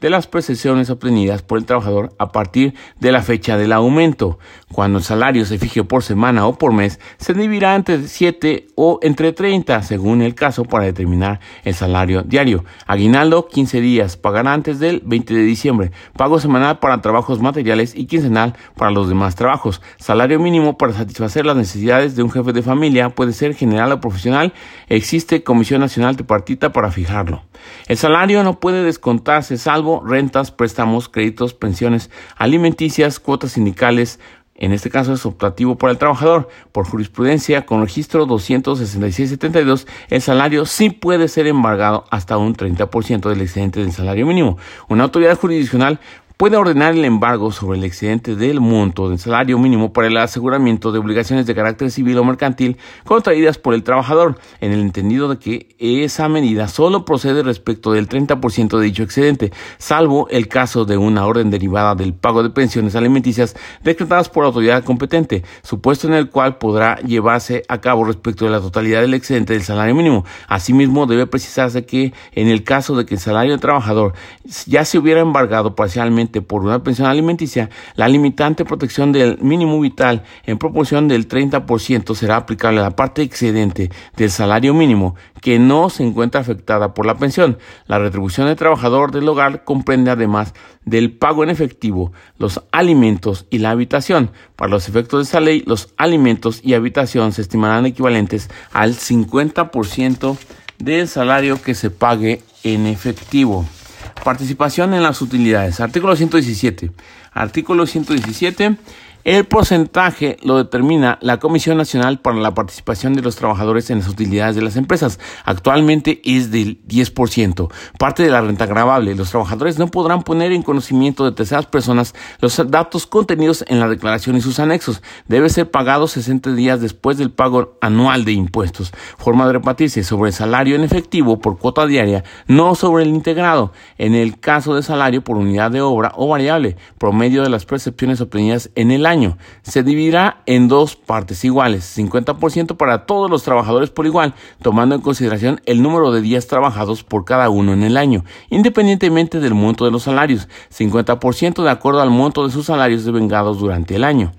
de las prestaciones obtenidas por el trabajador a partir de la fecha del aumento. Cuando el salario se fije por semana o por mes, se dividirá entre 7 o entre 30, según el caso, para determinar el salario diario. Aguinaldo, 15 días, pagará antes del 20 de diciembre. Pago semanal para trabajos materiales y quincenal para los demás trabajos. Salario mínimo para satisfacer las necesidades de un jefe de familia, puede ser general o profesional. Existe Comisión Nacional Tripartita para fijarlo. El salario no puede descontar contarse salvo rentas, préstamos, créditos, pensiones alimenticias, cuotas sindicales, en este caso es optativo para el trabajador. Por jurisprudencia, con registro 26672, el salario sí puede ser embargado hasta un 30% del excedente del salario mínimo. Una autoridad jurisdiccional puede ordenar el embargo sobre el excedente del monto del salario mínimo para el aseguramiento de obligaciones de carácter civil o mercantil contraídas por el trabajador, en el entendido de que esa medida solo procede respecto del 30% de dicho excedente, salvo el caso de una orden derivada del pago de pensiones alimenticias decretadas por autoridad competente, supuesto en el cual podrá llevarse a cabo respecto de la totalidad del excedente del salario mínimo. Asimismo, debe precisarse que en el caso de que el salario del trabajador ya se hubiera embargado parcialmente por una pensión alimenticia, la limitante protección del mínimo vital en proporción del 30% será aplicable a la parte excedente del salario mínimo que no se encuentra afectada por la pensión. La retribución del trabajador del hogar comprende además del pago en efectivo, los alimentos y la habitación. Para los efectos de esta ley, los alimentos y habitación se estimarán equivalentes al 50% del salario que se pague en efectivo. Participación en las utilidades. Artículo 117. Artículo 117. El porcentaje lo determina la Comisión Nacional para la Participación de los Trabajadores en las Utilidades de las Empresas. Actualmente es del 10%. Parte de la renta grabable. Los trabajadores no podrán poner en conocimiento de terceras personas los datos contenidos en la declaración y sus anexos. Debe ser pagado 60 días después del pago anual de impuestos. Forma de repartirse sobre el salario en efectivo por cuota diaria, no sobre el integrado. En el caso de salario por unidad de obra o variable, promedio de las percepciones obtenidas en el año. Se dividirá en dos partes iguales, 50% para todos los trabajadores por igual, tomando en consideración el número de días trabajados por cada uno en el año, independientemente del monto de los salarios, 50% de acuerdo al monto de sus salarios devengados durante el año.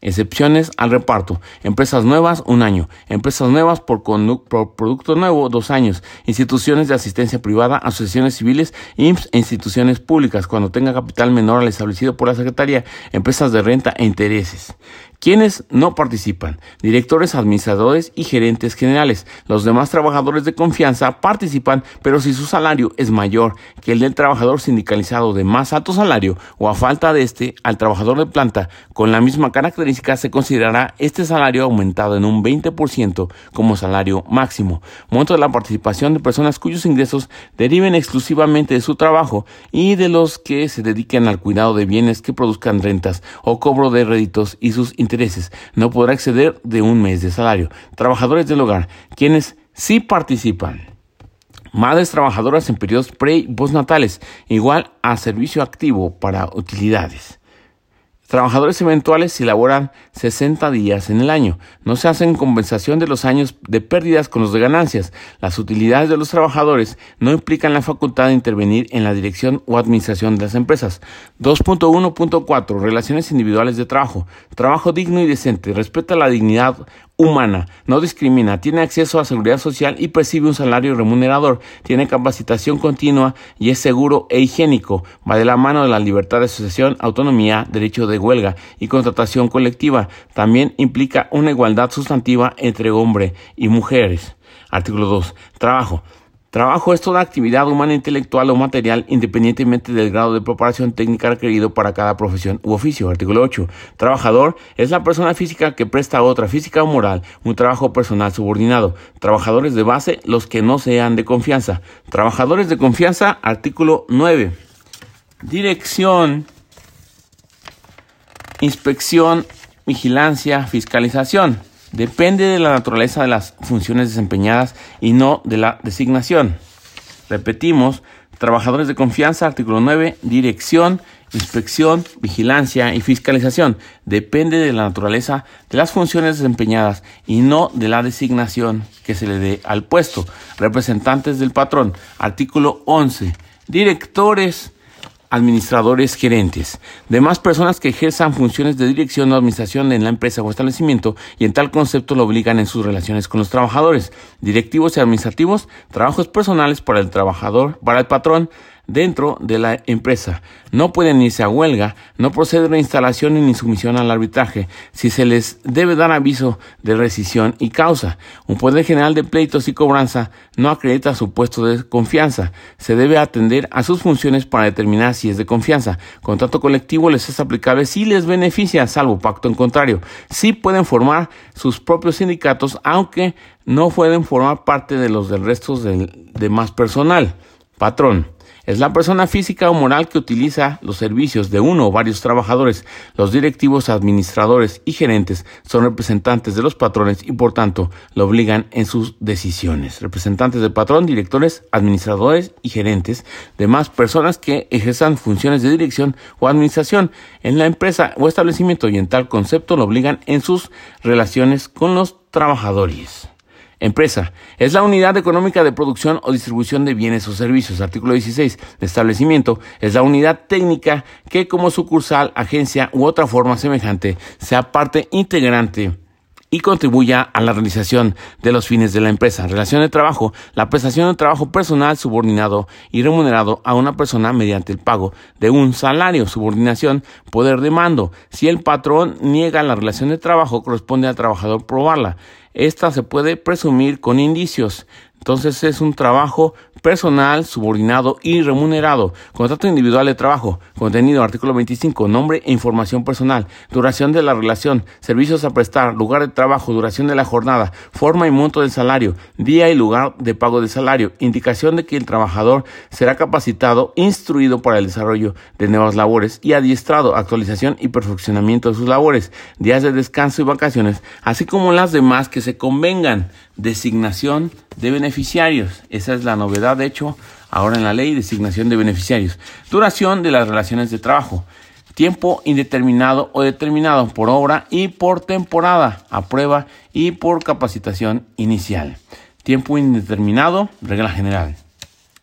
Excepciones al reparto. Empresas nuevas, un año. Empresas nuevas por, producto nuevo, dos años. Instituciones de asistencia privada, asociaciones civiles, IMSS e instituciones públicas, cuando tenga capital menor al establecido por la Secretaría, empresas de renta e intereses. ¿Quiénes no participan? Directores, administradores y gerentes generales. Los demás trabajadores de confianza participan, pero si su salario es mayor que el del trabajador sindicalizado de más alto salario o a falta de este, al trabajador de planta con la misma característica se considerará este salario aumentado en un 20% como salario máximo. Monto de la participación de personas cuyos ingresos deriven exclusivamente de su trabajo y de los que se dediquen al cuidado de bienes que produzcan rentas o cobro de réditos y sus intereses. No podrá exceder de un mes de salario. Trabajadores del hogar, quienes sí participan. Madres trabajadoras en periodos pre y postnatales, igual a servicio activo para utilidades. Trabajadores eventuales laboran 60 días en el año. No se hacen compensación de los años de pérdidas con los de ganancias. Las utilidades de los trabajadores no implican la facultad de intervenir en la dirección o administración de las empresas. 2.1.4. Relaciones individuales de trabajo. Trabajo digno y decente. Respeta la dignidad humana, no discrimina, tiene acceso a seguridad social y percibe un salario remunerador, tiene capacitación continua y es seguro e higiénico, va de la mano de la libertad de asociación, autonomía, derecho de huelga y contratación colectiva. También implica una igualdad sustantiva entre hombre y mujeres. Artículo 2. Trabajo. Trabajo es toda actividad humana, intelectual o material independientemente del grado de preparación técnica requerido para cada profesión u oficio. Artículo 8. Trabajador es la persona física que presta a otra física o moral un trabajo personal subordinado. Trabajadores de base los que no sean de confianza. Trabajadores de confianza. Artículo 9. Dirección, inspección, vigilancia, fiscalización depende de la naturaleza de las funciones desempeñadas y no de la designación. Repetimos, trabajadores de confianza, artículo 9, dirección, inspección, vigilancia y fiscalización. Depende de la naturaleza de las funciones desempeñadas y no de la designación que se le dé al puesto. Representantes del patrón, artículo 11, directores, administradores gerentes, demás personas que ejerzan funciones de dirección o administración en la empresa o establecimiento y en tal concepto lo obligan en sus relaciones con los trabajadores, directivos y administrativos, trabajos personales para el trabajador, para el patrón, dentro de la empresa. No pueden irse a huelga, no procede la instalación ni sumisión al arbitraje, si se les debe dar aviso de rescisión y causa. Un poder general de pleitos y cobranza no acredita su puesto de confianza. Se debe atender a sus funciones para determinar si es de confianza. Contrato colectivo les es aplicable si les beneficia, salvo pacto en contrario. Sí pueden formar sus propios sindicatos, aunque no pueden formar parte de los del resto del demás personal. Patrón es la persona física o moral que utiliza los servicios de uno o varios trabajadores. Los directivos, administradores y gerentes son representantes de los patrones y por tanto lo obligan en sus decisiones. Representantes del patrón, directores, administradores y gerentes, demás personas que ejerzan funciones de dirección o administración en la empresa o establecimiento y en tal concepto lo obligan en sus relaciones con los trabajadores. Empresa. Es la unidad económica de producción o distribución de bienes o servicios. Artículo 16. Establecimiento. Es la unidad técnica que como sucursal, agencia u otra forma semejante sea parte integrante y contribuya a la realización de los fines de la empresa. Relación de trabajo, la prestación de trabajo personal subordinado y remunerado a una persona mediante el pago de un salario. Subordinación, poder de mando. Si el patrón niega la relación de trabajo, corresponde al trabajador probarla. Esta se puede presumir con indicios. Entonces es un trabajo personal, subordinado y remunerado. Contrato individual de trabajo. Contenido, artículo 25. Nombre e información personal. Duración de la relación. Servicios a prestar. Lugar de trabajo. Duración de la jornada. Forma y monto del salario. Día y lugar de pago del salario. Indicación de que el trabajador será capacitado, instruido para el desarrollo de nuevas labores y adiestrado. Actualización y perfeccionamiento de sus labores. Días de descanso y vacaciones. Así como las demás que se convengan. Designación de beneficiarios. Esa es la novedad, de hecho, ahora en la ley, designación de beneficiarios. Duración de las relaciones de trabajo. Tiempo indeterminado o determinado por obra y por temporada, a prueba y por capacitación inicial. Tiempo indeterminado, regla general.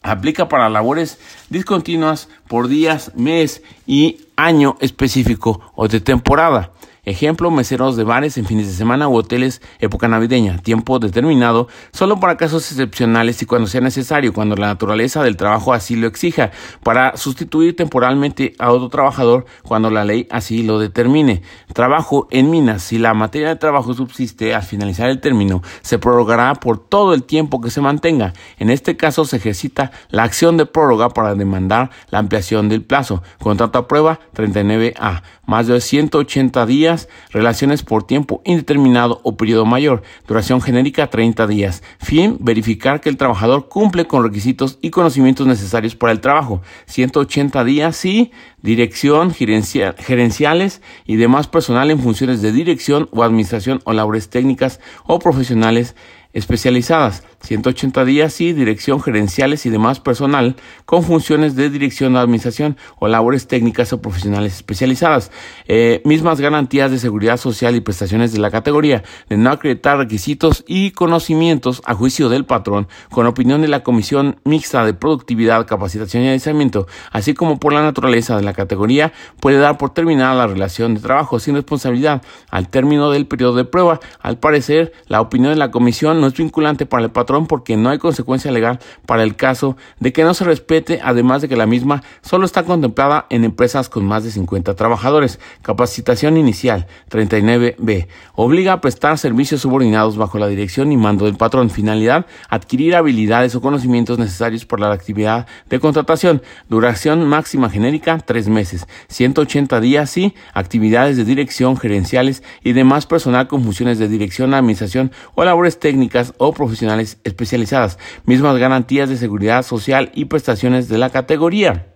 Aplica para labores discontinuas por días, mes y año específico o de temporada. Ejemplo, meseros de bares en fines de semana u hoteles época navideña, tiempo determinado, solo para casos excepcionales y cuando sea necesario, cuando la naturaleza del trabajo así lo exija, para sustituir temporalmente a otro trabajador cuando la ley así lo determine. Trabajo en minas, si la materia de trabajo subsiste al finalizar el término, se prorrogará por todo el tiempo que se mantenga. En este caso se ejercita la acción de prórroga para demandar la ampliación del plazo. Contrato a prueba 39A, más de 180 días relaciones por tiempo indeterminado o periodo mayor, duración genérica 30 días. Fin, verificar que el trabajador cumple con requisitos y conocimientos necesarios para el trabajo. 180 días sí, dirección, gerenciales y demás personal en funciones de dirección o administración o labores técnicas o profesionales especializadas. 180 días y dirección gerenciales y demás personal con funciones de dirección de administración o labores técnicas o profesionales especializadas. Eh, mismas garantías de seguridad social y prestaciones de la categoría de no acreditar requisitos y conocimientos a juicio del patrón con opinión de la Comisión Mixta de Productividad, Capacitación y Aislamiento, así como por la naturaleza de la categoría, puede dar por terminada la relación de trabajo sin responsabilidad al término del periodo de prueba. Al parecer, la opinión de la Comisión no es vinculante para el patrón porque no hay consecuencia legal para el caso de que no se respete, además de que la misma solo está contemplada en empresas con más de 50 trabajadores. Capacitación inicial 39B. Obliga a prestar servicios subordinados bajo la dirección y mando del patrón. Finalidad, adquirir habilidades o conocimientos necesarios para la actividad de contratación. Duración máxima genérica, tres meses. 180 días y actividades de dirección, gerenciales y demás personal con funciones de dirección, administración o labores técnicas o profesionales especializadas, mismas garantías de seguridad social y prestaciones de la categoría.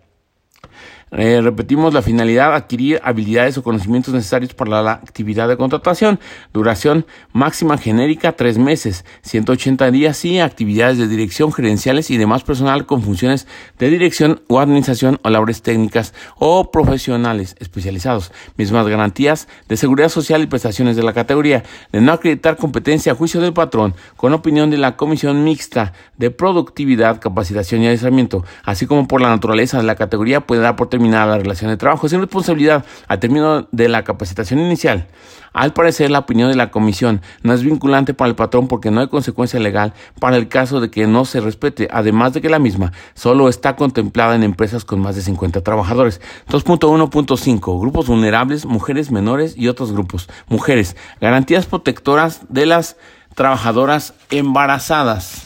Eh, repetimos la finalidad, adquirir habilidades o conocimientos necesarios para la actividad de contratación. Duración máxima genérica, tres meses. 180 días y actividades de dirección, gerenciales y demás personal con funciones de dirección o administración o labores técnicas o profesionales especializados. Mismas garantías de seguridad social y prestaciones de la categoría. De no acreditar competencia a juicio del patrón con opinión de la Comisión Mixta de Productividad, Capacitación y Adiestramiento, así como por la naturaleza de la categoría puede dar por la relación de trabajo sin responsabilidad al término de la capacitación inicial. Al parecer, la opinión de la comisión no es vinculante para el patrón porque no hay consecuencia legal para el caso de que no se respete, además de que la misma solo está contemplada en empresas con más de 50 trabajadores. 2.1.5 Grupos vulnerables, mujeres menores y otros grupos. Mujeres, garantías protectoras de las trabajadoras embarazadas.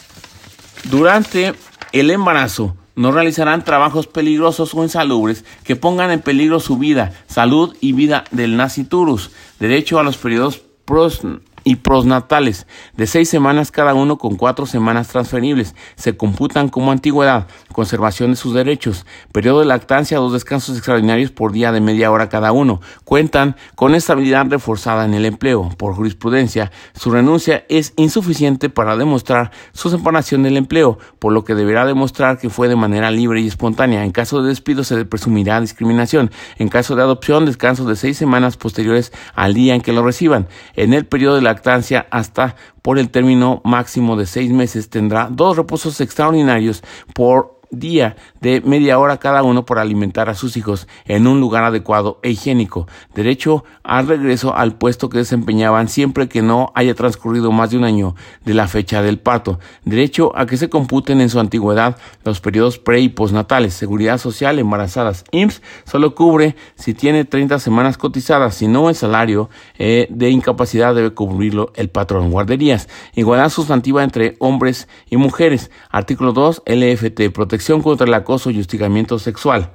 Durante el embarazo, no realizarán trabajos peligrosos o insalubres que pongan en peligro su vida, salud y vida del naciturus. Derecho a los periodos pros y prosnatales de seis semanas cada uno con cuatro semanas transferibles. Se computan como antigüedad, conservación de sus derechos, periodo de lactancia, dos descansos extraordinarios por día de media hora cada uno. Cuentan con estabilidad reforzada en el empleo. Por jurisprudencia, su renuncia es insuficiente para demostrar su separación del empleo, por lo que deberá demostrar que fue de manera libre y espontánea. En caso de despido se presumirá discriminación. En caso de adopción, descanso de seis semanas posteriores al día en que lo reciban. En el periodo de la lactancia hasta por el término máximo de seis meses tendrá dos reposos extraordinarios por día de media hora cada uno por alimentar a sus hijos en un lugar adecuado e higiénico, derecho al regreso al puesto que desempeñaban siempre que no haya transcurrido más de un año de la fecha del parto, derecho a que se computen en su antigüedad los periodos pre y postnatales, seguridad social, embarazadas. IMSS solo cubre si tiene 30 semanas cotizadas, si no el salario eh, de incapacidad debe cubrirlo el patrón. Guarderías, igualdad sustantiva entre hombres y mujeres. Artículo 2, LFT, protección contra el acoso y hostigamiento sexual.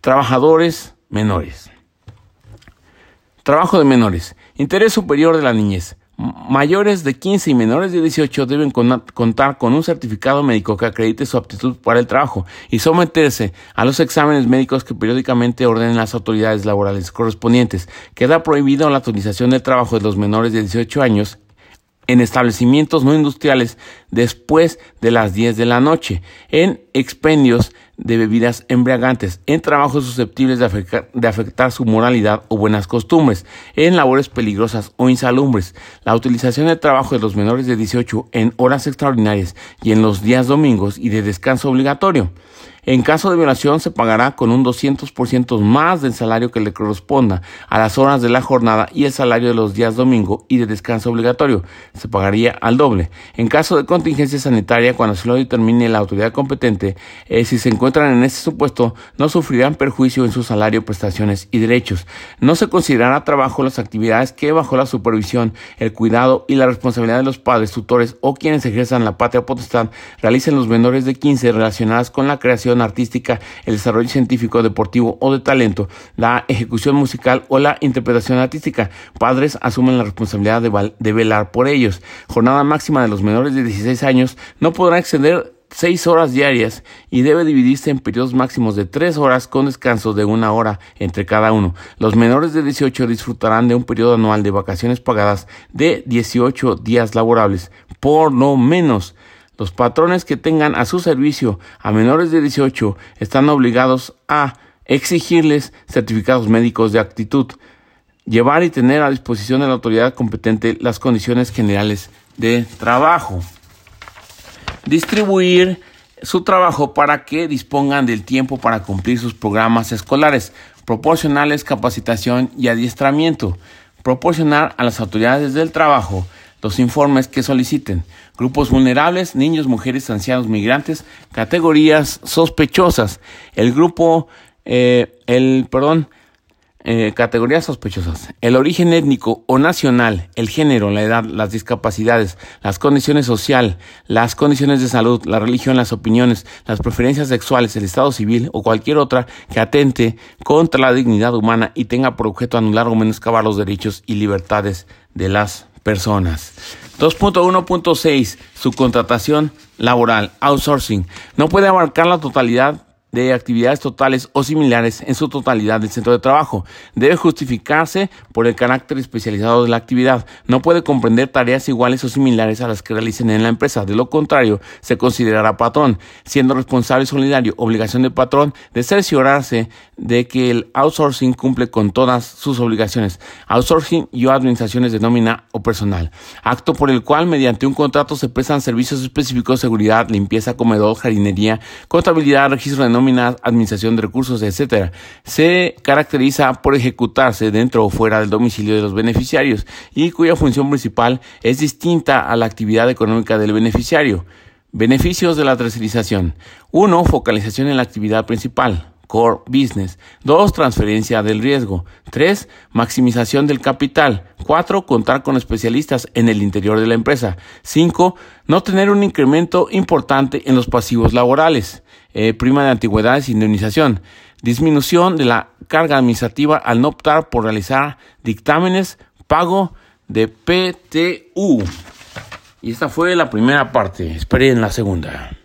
Trabajadores menores. Trabajo de menores. Interés superior de la niñez. Mayores de 15 y menores de 18 deben contar con un certificado médico que acredite su aptitud para el trabajo y someterse a los exámenes médicos que periódicamente ordenen las autoridades laborales correspondientes. Queda prohibido la utilización del trabajo de los menores de 18 años en establecimientos no industriales después de las 10 de la noche, en expendios de bebidas embriagantes, en trabajos susceptibles de afectar, su moralidad o buenas costumbres, en labores peligrosas o insalubres, la utilización del trabajo de los menores de 18 en horas extraordinarias y en los días domingos y de descanso obligatorio. En caso de violación se pagará con un 200% más del salario que le corresponda a las horas de la jornada y el salario de los días domingo y de descanso obligatorio. Se pagaría al doble. En caso de contingencia sanitaria, cuando se lo determine la autoridad competente, eh, si se encuentran en este supuesto, no sufrirán perjuicio en su salario, prestaciones y derechos. No se considerará trabajo las actividades que bajo la supervisión, el cuidado y la responsabilidad de los padres, tutores o quienes ejerzan la patria potestad realicen los menores de 15 relacionadas con la creación artística, el desarrollo científico, deportivo o de talento, la ejecución musical o la interpretación artística. Padres asumen la responsabilidad de, de velar por ellos. Jornada máxima de los menores de 16 años no podrá exceder seis horas diarias y debe dividirse en periodos máximos de tres horas con descanso de una hora entre cada uno. Los menores de 18 disfrutarán de un periodo anual de vacaciones pagadas de 18 días laborables, por lo menos. Los patrones que tengan a su servicio a menores de 18 están obligados a exigirles certificados médicos de actitud, llevar y tener a disposición de la autoridad competente las condiciones generales de trabajo, distribuir su trabajo para que dispongan del tiempo para cumplir sus programas escolares, proporcionarles capacitación y adiestramiento, proporcionar a las autoridades del trabajo los informes que soliciten. Grupos vulnerables, niños, mujeres, ancianos, migrantes, categorías sospechosas. El grupo, eh, el, perdón, eh, categorías sospechosas. El origen étnico o nacional, el género, la edad, las discapacidades, las condiciones social, las condiciones de salud, la religión, las opiniones, las preferencias sexuales, el estado civil o cualquier otra que atente contra la dignidad humana y tenga por objeto anular o menoscabar los derechos y libertades de las personas. 2.1.6 Subcontratación laboral, outsourcing. No puede abarcar la totalidad de actividades totales o similares en su totalidad del centro de trabajo. Debe justificarse por el carácter especializado de la actividad. No puede comprender tareas iguales o similares a las que realicen en la empresa. De lo contrario, se considerará patrón, siendo responsable solidario, obligación del patrón de cerciorarse de que el outsourcing cumple con todas sus obligaciones. Outsourcing y administraciones de nómina o personal. Acto por el cual mediante un contrato se prestan servicios específicos seguridad, limpieza, comedor, jardínería, contabilidad, registro de nómina administración de recursos, etcétera, se caracteriza por ejecutarse dentro o fuera del domicilio de los beneficiarios y cuya función principal es distinta a la actividad económica del beneficiario. Beneficios de la tercerización. 1. Focalización en la actividad principal core business. 2. Transferencia del riesgo. 3. Maximización del capital. 4. Contar con especialistas en el interior de la empresa. 5. No tener un incremento importante en los pasivos laborales. Eh, prima de antigüedades e indemnización. Disminución de la carga administrativa al no optar por realizar dictámenes, pago de PTU. Y esta fue la primera parte. Esperen la segunda.